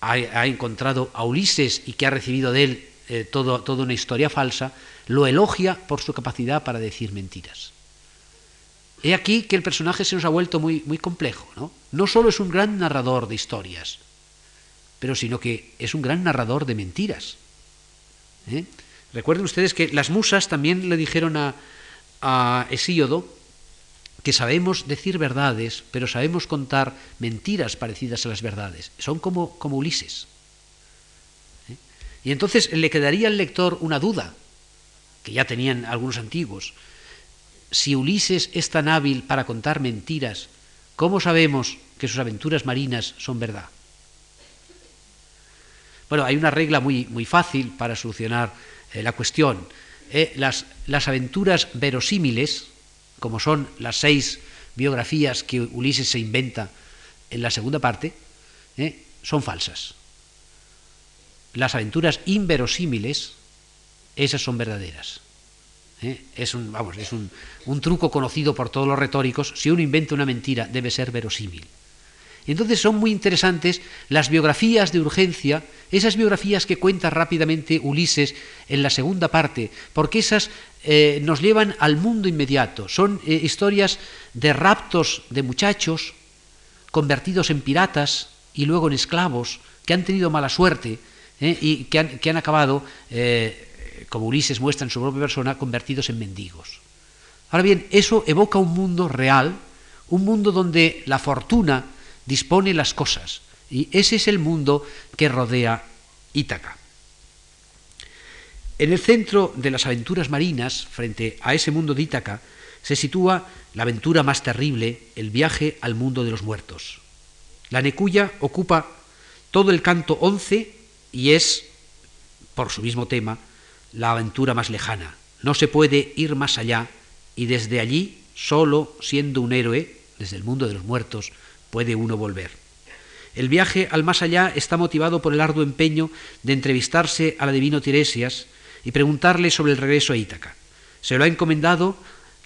ha, encontrado a Ulises y que ha recibido de él eh, todo, toda una historia falsa, lo elogia por su capacidad para decir mentiras. He aquí que el personaje se nos ha vuelto muy, muy complejo. ¿no? no solo es un gran narrador de historias, pero sino que es un gran narrador de mentiras. ¿eh? Recuerden ustedes que las musas también le dijeron a, a Hesíodo que sabemos decir verdades, pero sabemos contar mentiras parecidas a las verdades. Son como, como Ulises. ¿eh? Y entonces le quedaría al lector una duda, que ya tenían algunos antiguos. Si Ulises es tan hábil para contar mentiras, ¿cómo sabemos que sus aventuras marinas son verdad? Bueno, hay una regla muy, muy fácil para solucionar eh, la cuestión. Eh, las, las aventuras verosímiles, como son las seis biografías que Ulises se inventa en la segunda parte, eh, son falsas. Las aventuras inverosímiles, esas son verdaderas. Es, un, vamos, es un truco conocido por todos los retóricos. Si uno inventa una mentira, debe ser verosímil. Entonces son muy interesantes las biografías de urgencia, esas biografías que cuenta rápidamente Ulises en la segunda parte, porque esas eh, nos llevan al mundo inmediato. Son eh, historias de raptos de muchachos convertidos en piratas y luego en esclavos, que han tenido mala suerte eh, y que han acabado, como Ulises muestra en su propia persona, convertidos en mendigos. Ahora bien, eso evoca un mundo real, un mundo donde la fortuna, dispone las cosas. Y ese es el mundo que rodea Ítaca. En el centro de las aventuras marinas, frente a ese mundo de Ítaca, se sitúa la aventura más terrible, el viaje al mundo de los muertos. La Necuya ocupa todo el canto 11 y es, por su mismo tema, la aventura más lejana. No se puede ir más allá y desde allí, solo siendo un héroe, desde el mundo de los muertos, puede uno volver. El viaje al más allá está motivado por el arduo empeño de entrevistarse al adivino Tiresias y preguntarle sobre el regreso a Ítaca. Se lo ha encomendado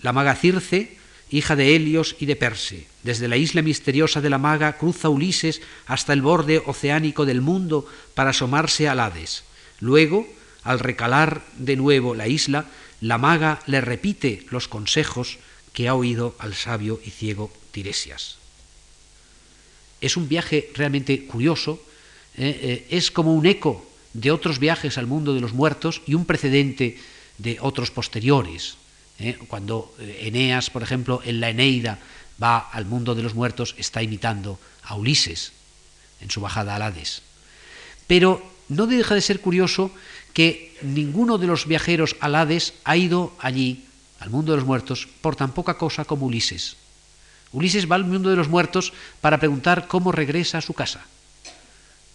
la maga Circe, hija de Helios y de Perse. Desde la isla misteriosa de la maga cruza Ulises hasta el borde oceánico del mundo para asomarse al Hades. Luego, al recalar de nuevo la isla, la maga le repite los consejos que ha oído al sabio y ciego Tiresias. Es un viaje realmente curioso, ¿eh? Eh, es como un eco de otros viajes al mundo de los muertos y un precedente de otros posteriores. ¿eh? Cuando Eneas, por ejemplo, en la Eneida va al mundo de los muertos, está imitando a Ulises en su bajada al Hades. Pero no deja de ser curioso que ninguno de los viajeros al Hades ha ido allí, al mundo de los muertos, por tan poca cosa como Ulises. Ulises va al mundo de los muertos para preguntar cómo regresa a su casa.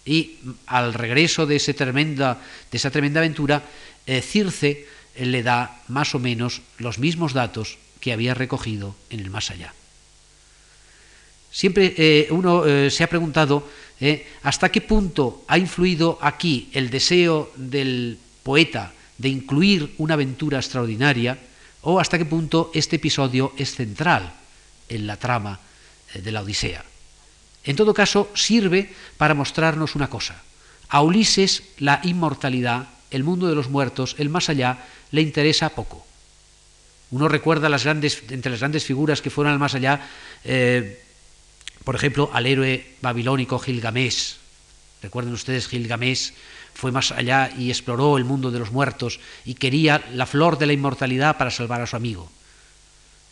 Y al regreso de, esa tremenda, aventura, eh, Circe eh, le da más o menos los mismos datos que había recogido en el más allá. Siempre eh, uno se ha preguntado hasta qué punto ha influido aquí el deseo del poeta de incluir una aventura extraordinaria o hasta qué punto este episodio es central en la trama eh, de la Odisea. En todo caso, sirve para mostrarnos una cosa. A Ulises la inmortalidad, el mundo de los muertos, el más allá, le interesa poco. Uno recuerda las grandes, entre las grandes figuras que fueron al más allá, eh, por ejemplo, al héroe babilónico Gilgamesh. Recuerden ustedes, Gilgamesh fue más allá y exploró el mundo de los muertos y quería la flor de la inmortalidad para salvar a su amigo.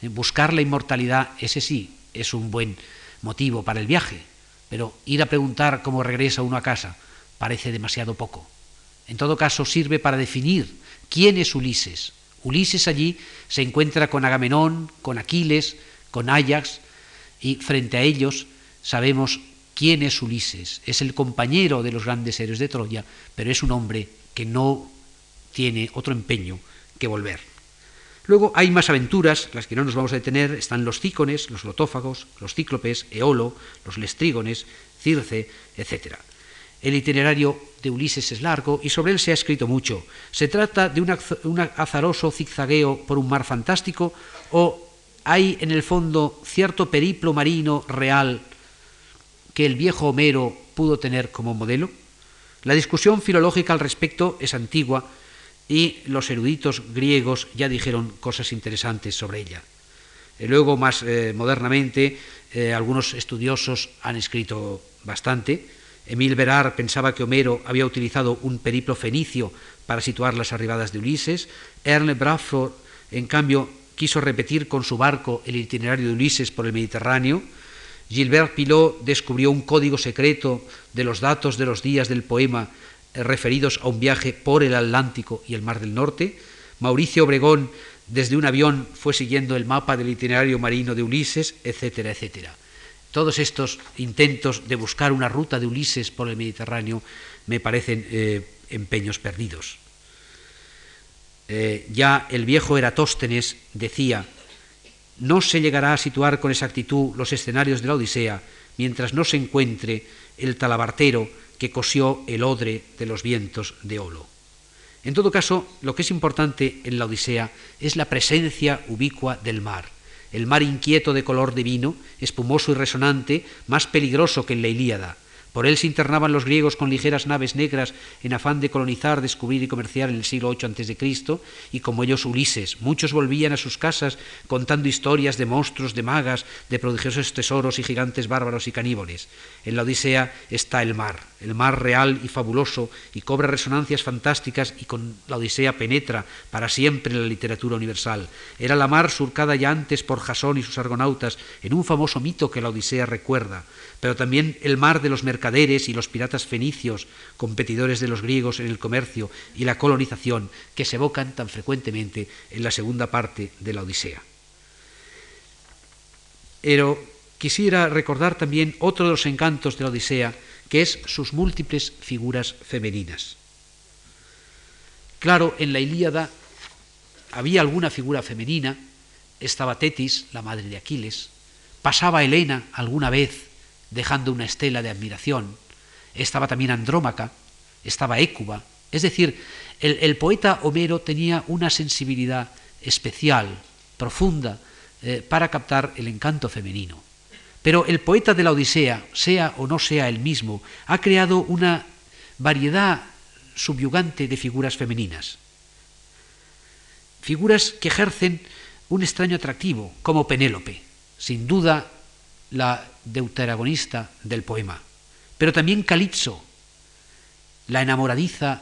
Buscar la inmortalidad, ese sí, es un buen motivo para el viaje, pero ir a preguntar cómo regresa uno a casa parece demasiado poco. En todo caso, sirve para definir quién es Ulises. Ulises allí se encuentra con Agamenón, con Aquiles, con Ajax, y frente a ellos sabemos quién es Ulises. Es el compañero de los grandes héroes de Troya, pero es un hombre que no tiene otro empeño que volver. Luego hay más aventuras, las que no nos vamos a detener, están los cícones, los lotófagos, los cíclopes, Eolo, los lestrígones, Circe, etc. El itinerario de Ulises es largo y sobre él se ha escrito mucho. Se trata de un, azaroso zigzagueo por un mar fantástico o hay en el fondo cierto periplo marino real que el viejo Homero pudo tener como modelo? La discusión filológica al respecto es antigua y los eruditos griegos ya dijeron cosas interesantes sobre ella. Eh, luego, más eh, modernamente, eh, algunos estudiosos han escrito bastante. Emil Berar pensaba que Homero había utilizado un periplo fenicio para situar las arribadas de Ulises. Ernest Bradford, en cambio, quiso repetir con su barco el itinerario de Ulises por el Mediterráneo. Gilbert Pilot descubrió un código secreto de los datos de los días del poema referidos a un viaje por el Atlántico y el Mar del Norte. Mauricio Obregón desde un avión fue siguiendo el mapa del itinerario marino de Ulises, etcétera, etcétera. Todos estos intentos de buscar una ruta de Ulises por el Mediterráneo me parecen eh, empeños perdidos. Eh, ya el viejo Eratóstenes decía, no se llegará a situar con exactitud los escenarios de la Odisea mientras no se encuentre el talabartero cosió el odre de los vientos de Olo. En todo caso, lo que es importante en la Odisea es la presencia ubicua del mar. El mar inquieto de color de vino, espumoso y resonante, más peligroso que en la Ilíada, por él se internaban los griegos con ligeras naves negras en afán de colonizar, descubrir y comerciar en el siglo VIII a.C., y como ellos Ulises. Muchos volvían a sus casas contando historias de monstruos, de magas, de prodigiosos tesoros y gigantes bárbaros y caníbales. En la Odisea está el mar, el mar real y fabuloso, y cobra resonancias fantásticas, y con la Odisea penetra para siempre en la literatura universal. Era la mar surcada ya antes por Jasón y sus argonautas en un famoso mito que la Odisea recuerda pero también el mar de los mercaderes y los piratas fenicios, competidores de los griegos en el comercio y la colonización, que se evocan tan frecuentemente en la segunda parte de la Odisea. Pero quisiera recordar también otro de los encantos de la Odisea, que es sus múltiples figuras femeninas. Claro, en la Ilíada había alguna figura femenina, estaba Tetis, la madre de Aquiles, pasaba Helena alguna vez dejando una estela de admiración. Estaba también Andrómaca, estaba Écuba. Es decir, el, poeta Homero tenía una sensibilidad especial, profunda, eh, para captar el encanto femenino. Pero el poeta de la Odisea, sea o no sea el mismo, ha creado una variedad subyugante de figuras femeninas. Figuras que ejercen un extraño atractivo, como Penélope, sin duda la deuteragonista del poema, pero también Calipso, la enamoradiza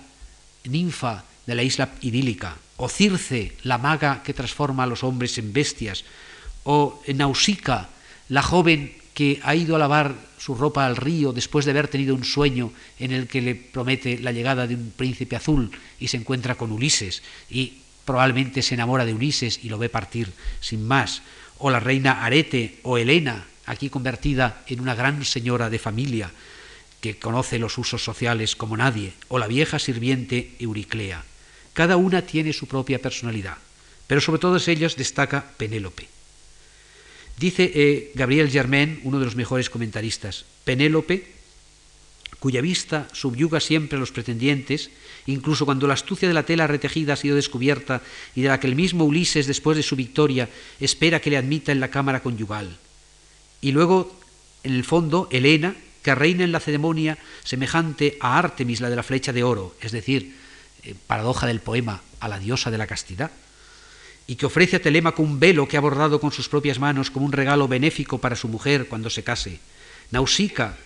ninfa de la isla idílica, o Circe, la maga que transforma a los hombres en bestias, o Nausica, la joven que ha ido a lavar su ropa al río después de haber tenido un sueño en el que le promete la llegada de un príncipe azul y se encuentra con Ulises y probablemente se enamora de Ulises y lo ve partir sin más, o la reina Arete o Helena, aquí convertida en una gran señora de familia que conoce los usos sociales como nadie, o la vieja sirviente Euriclea. Cada una tiene su propia personalidad, pero sobre todos ellos destaca Penélope. Dice eh, Gabriel Germain, uno de los mejores comentaristas, Penélope, cuya vista subyuga siempre a los pretendientes, incluso cuando la astucia de la tela retejida ha sido descubierta y de la que el mismo Ulises, después de su victoria, espera que le admita en la cámara conyugal y luego, en el fondo, Helena, que reina en la ceremonia semejante a Artemis, la de la flecha de oro, es decir, eh, paradoja del poema, a la diosa de la castidad, y que ofrece a Telémaco un velo que ha bordado con sus propias manos como un regalo benéfico para su mujer cuando se case. Nausica,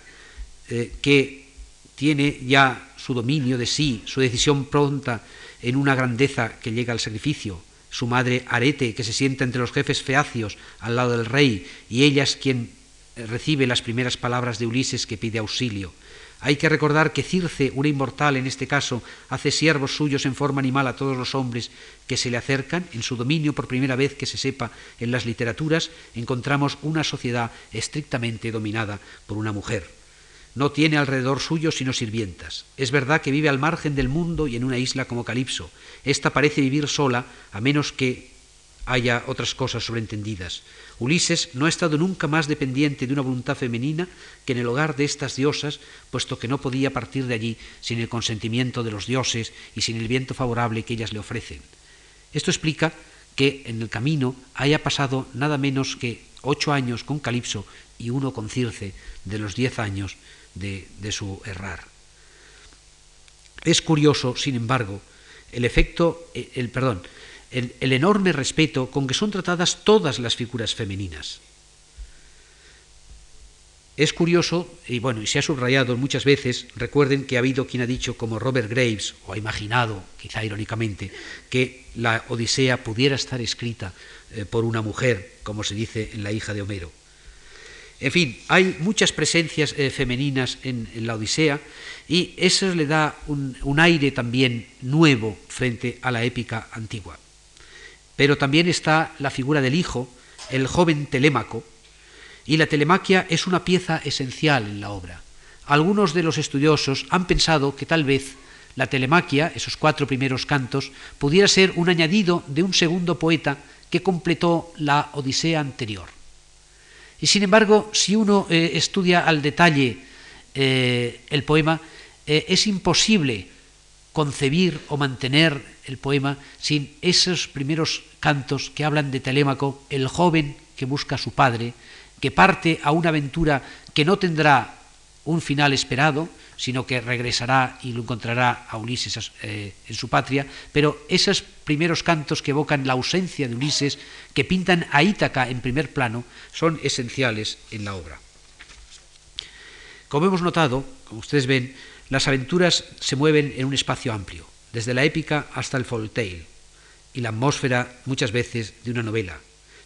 eh, que tiene ya su dominio de sí, su decisión pronta en una grandeza que llega al sacrificio, su madre Arete, que se sienta entre los jefes feacios al lado del rey, y ella es quien eh, recibe las primeras palabras de Ulises que pide auxilio. Hay que recordar que Circe, una inmortal en este caso, hace siervos suyos en forma animal a todos los hombres que se le acercan. En su dominio, por primera vez que se sepa en las literaturas, encontramos una sociedad estrictamente dominada por una mujer no tiene alrededor suyo sino sirvientas. Es verdad que vive al margen del mundo y en una isla como Calipso. Esta parece vivir sola, a menos que haya otras cosas sobreentendidas. Ulises no ha estado nunca más dependiente de una voluntad femenina que en el hogar de estas diosas, puesto que no podía partir de allí sin el consentimiento de los dioses y sin el viento favorable que ellas le ofrecen. Esto explica que en el camino haya pasado nada menos que ocho años con Calipso y uno con Circe de los diez años de, su errar. Es curioso, sin embargo, el efecto, eh, el, perdón, el enorme respeto con que son tratadas todas las figuras femeninas. Es curioso, y bueno, y se ha subrayado muchas veces, recuerden que ha habido quien ha dicho, como Robert Graves, o ha imaginado, quizá irónicamente, que la Odisea pudiera estar escrita eh, por una mujer, como se dice en la hija de Homero. En fin, hay muchas presencias eh, femeninas en, la Odisea y eso le da un, un aire también nuevo frente a la épica antigua. Pero también está la figura del hijo, el joven Telémaco, y la telemaquia es una pieza esencial en la obra. Algunos de los estudiosos han pensado que tal vez la telemaquia, esos cuatro primeros cantos, pudiera ser un añadido de un segundo poeta que completó la Odisea anterior. Y sin embargo, si uno eh, estudia al detalle eh, el poema, eh, es imposible concebir o mantener el poema sin esos primeros cantos que hablan de Telémaco, el joven que busca a su padre, que parte a una aventura que no tendrá un final esperado, sino que regresará y lo encontrará a Ulises eh, en su patria, pero esos primeros cantos que evocan la ausencia de Ulises, que pintan a Ítaca en primer plano, son esenciales en la obra. Como hemos notado, como ustedes ven, las aventuras se mueven en un espacio amplio, desde la épica hasta el folktale, y la atmósfera muchas veces de una novela,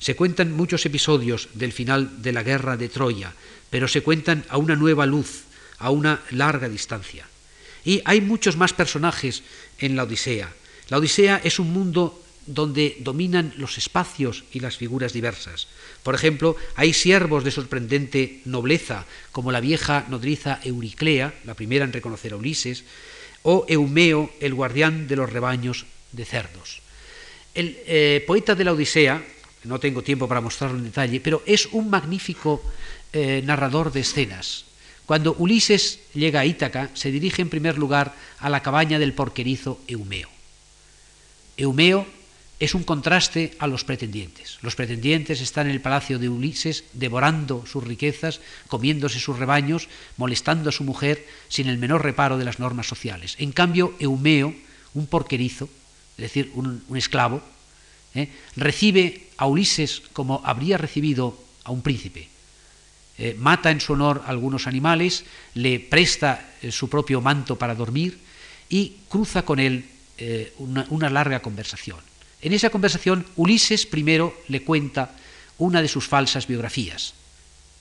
se cuentan muchos episodios del final de la guerra de Troya, pero se cuentan a una nueva luz, a una larga distancia. Y hay muchos más personajes en la Odisea. La Odisea es un mundo donde dominan los espacios y las figuras diversas. Por ejemplo, hay siervos de sorprendente nobleza, como la vieja nodriza Euriclea, la primera en reconocer a Ulises, o Eumeo, el guardián de los rebaños de cerdos. El eh, poeta de la Odisea, no tengo tiempo para mostrarlo en detalle, pero es un magnífico eh, narrador de escenas. Cuando Ulises llega a Ítaca, se dirige en primer lugar a la cabaña del porquerizo Eumeo. Eumeo es un contraste a los pretendientes. Los pretendientes están en el palacio de Ulises devorando sus riquezas, comiéndose sus rebaños, molestando a su mujer sin el menor reparo de las normas sociales. En cambio, Eumeo, un porquerizo, es decir, un esclavo, ¿eh? recibe a Ulises como habría recibido a un príncipe. Eh, mata en su honor algunos animales, le presta eh, su propio manto para dormir y cruza con él una, larga conversación. En esa conversación, Ulises primero le cuenta una de sus falsas biografías.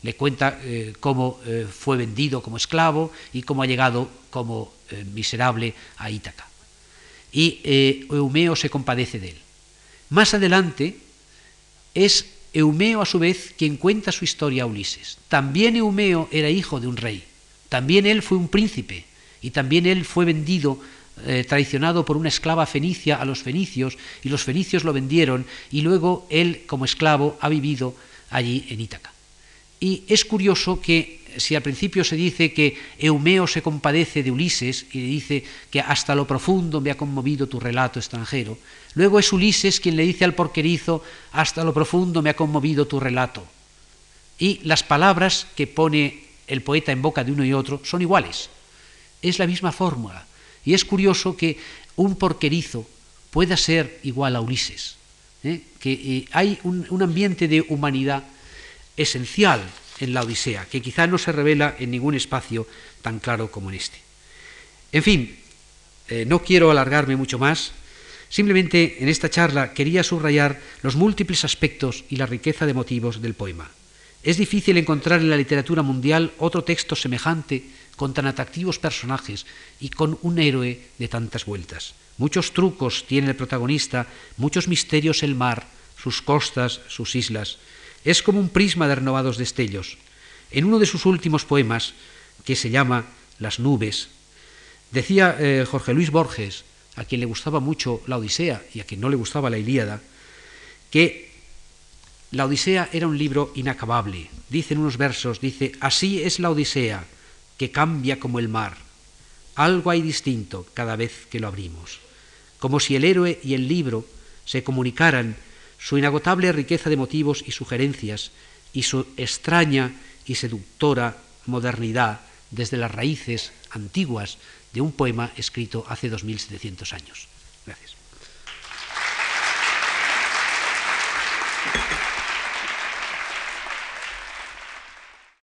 Le cuenta cómo fue vendido como esclavo y cómo ha llegado como miserable a Ítaca. Y Eumeo se compadece de él. Más adelante es Eumeo a su vez quien cuenta su historia a Ulises. También Eumeo era hijo de un rey, también él fue un príncipe y también él fue vendido, eh, traicionado por una esclava fenicia a los fenicios y los fenicios lo vendieron y luego él como esclavo ha vivido allí en Ítaca. Y es curioso que si al principio se dice que Eumeo se compadece de Ulises y le dice que hasta lo profundo me ha conmovido tu relato extranjero, luego es Ulises quien le dice al porquerizo, hasta lo profundo me ha conmovido tu relato. Y las palabras que pone el poeta en boca de uno y otro son iguales. Es la misma fórmula. Y es curioso que un porquerizo pueda ser igual a Ulises. ¿eh? Que eh, hay un ambiente de humanidad esencial en la Odisea, que quizá no se revela en ningún espacio tan claro como en este. En fin, eh, no quiero alargarme mucho más, simplemente en esta charla quería subrayar los múltiples aspectos y la riqueza de motivos del poema. Es difícil encontrar en la literatura mundial otro texto semejante con tan atractivos personajes y con un héroe de tantas vueltas. Muchos trucos tiene el protagonista, muchos misterios el mar, sus costas, sus islas. Es como un prisma de renovados destellos. En uno de sus últimos poemas, que se llama Las nubes, decía eh, Jorge Luis Borges, a quien le gustaba mucho la Odisea y a quien no le gustaba la Ilíada, que la Odisea era un libro inacabable. Dice en unos versos, dice, así es la Odisea, que cambia como el mar. Algo hay distinto cada vez que lo abrimos. Como si el héroe y el libro se comunicaran su inagotable riqueza de motivos y sugerencias y su extraña y seductora modernidad desde las raíces antiguas de un poema escrito hace 2700 años.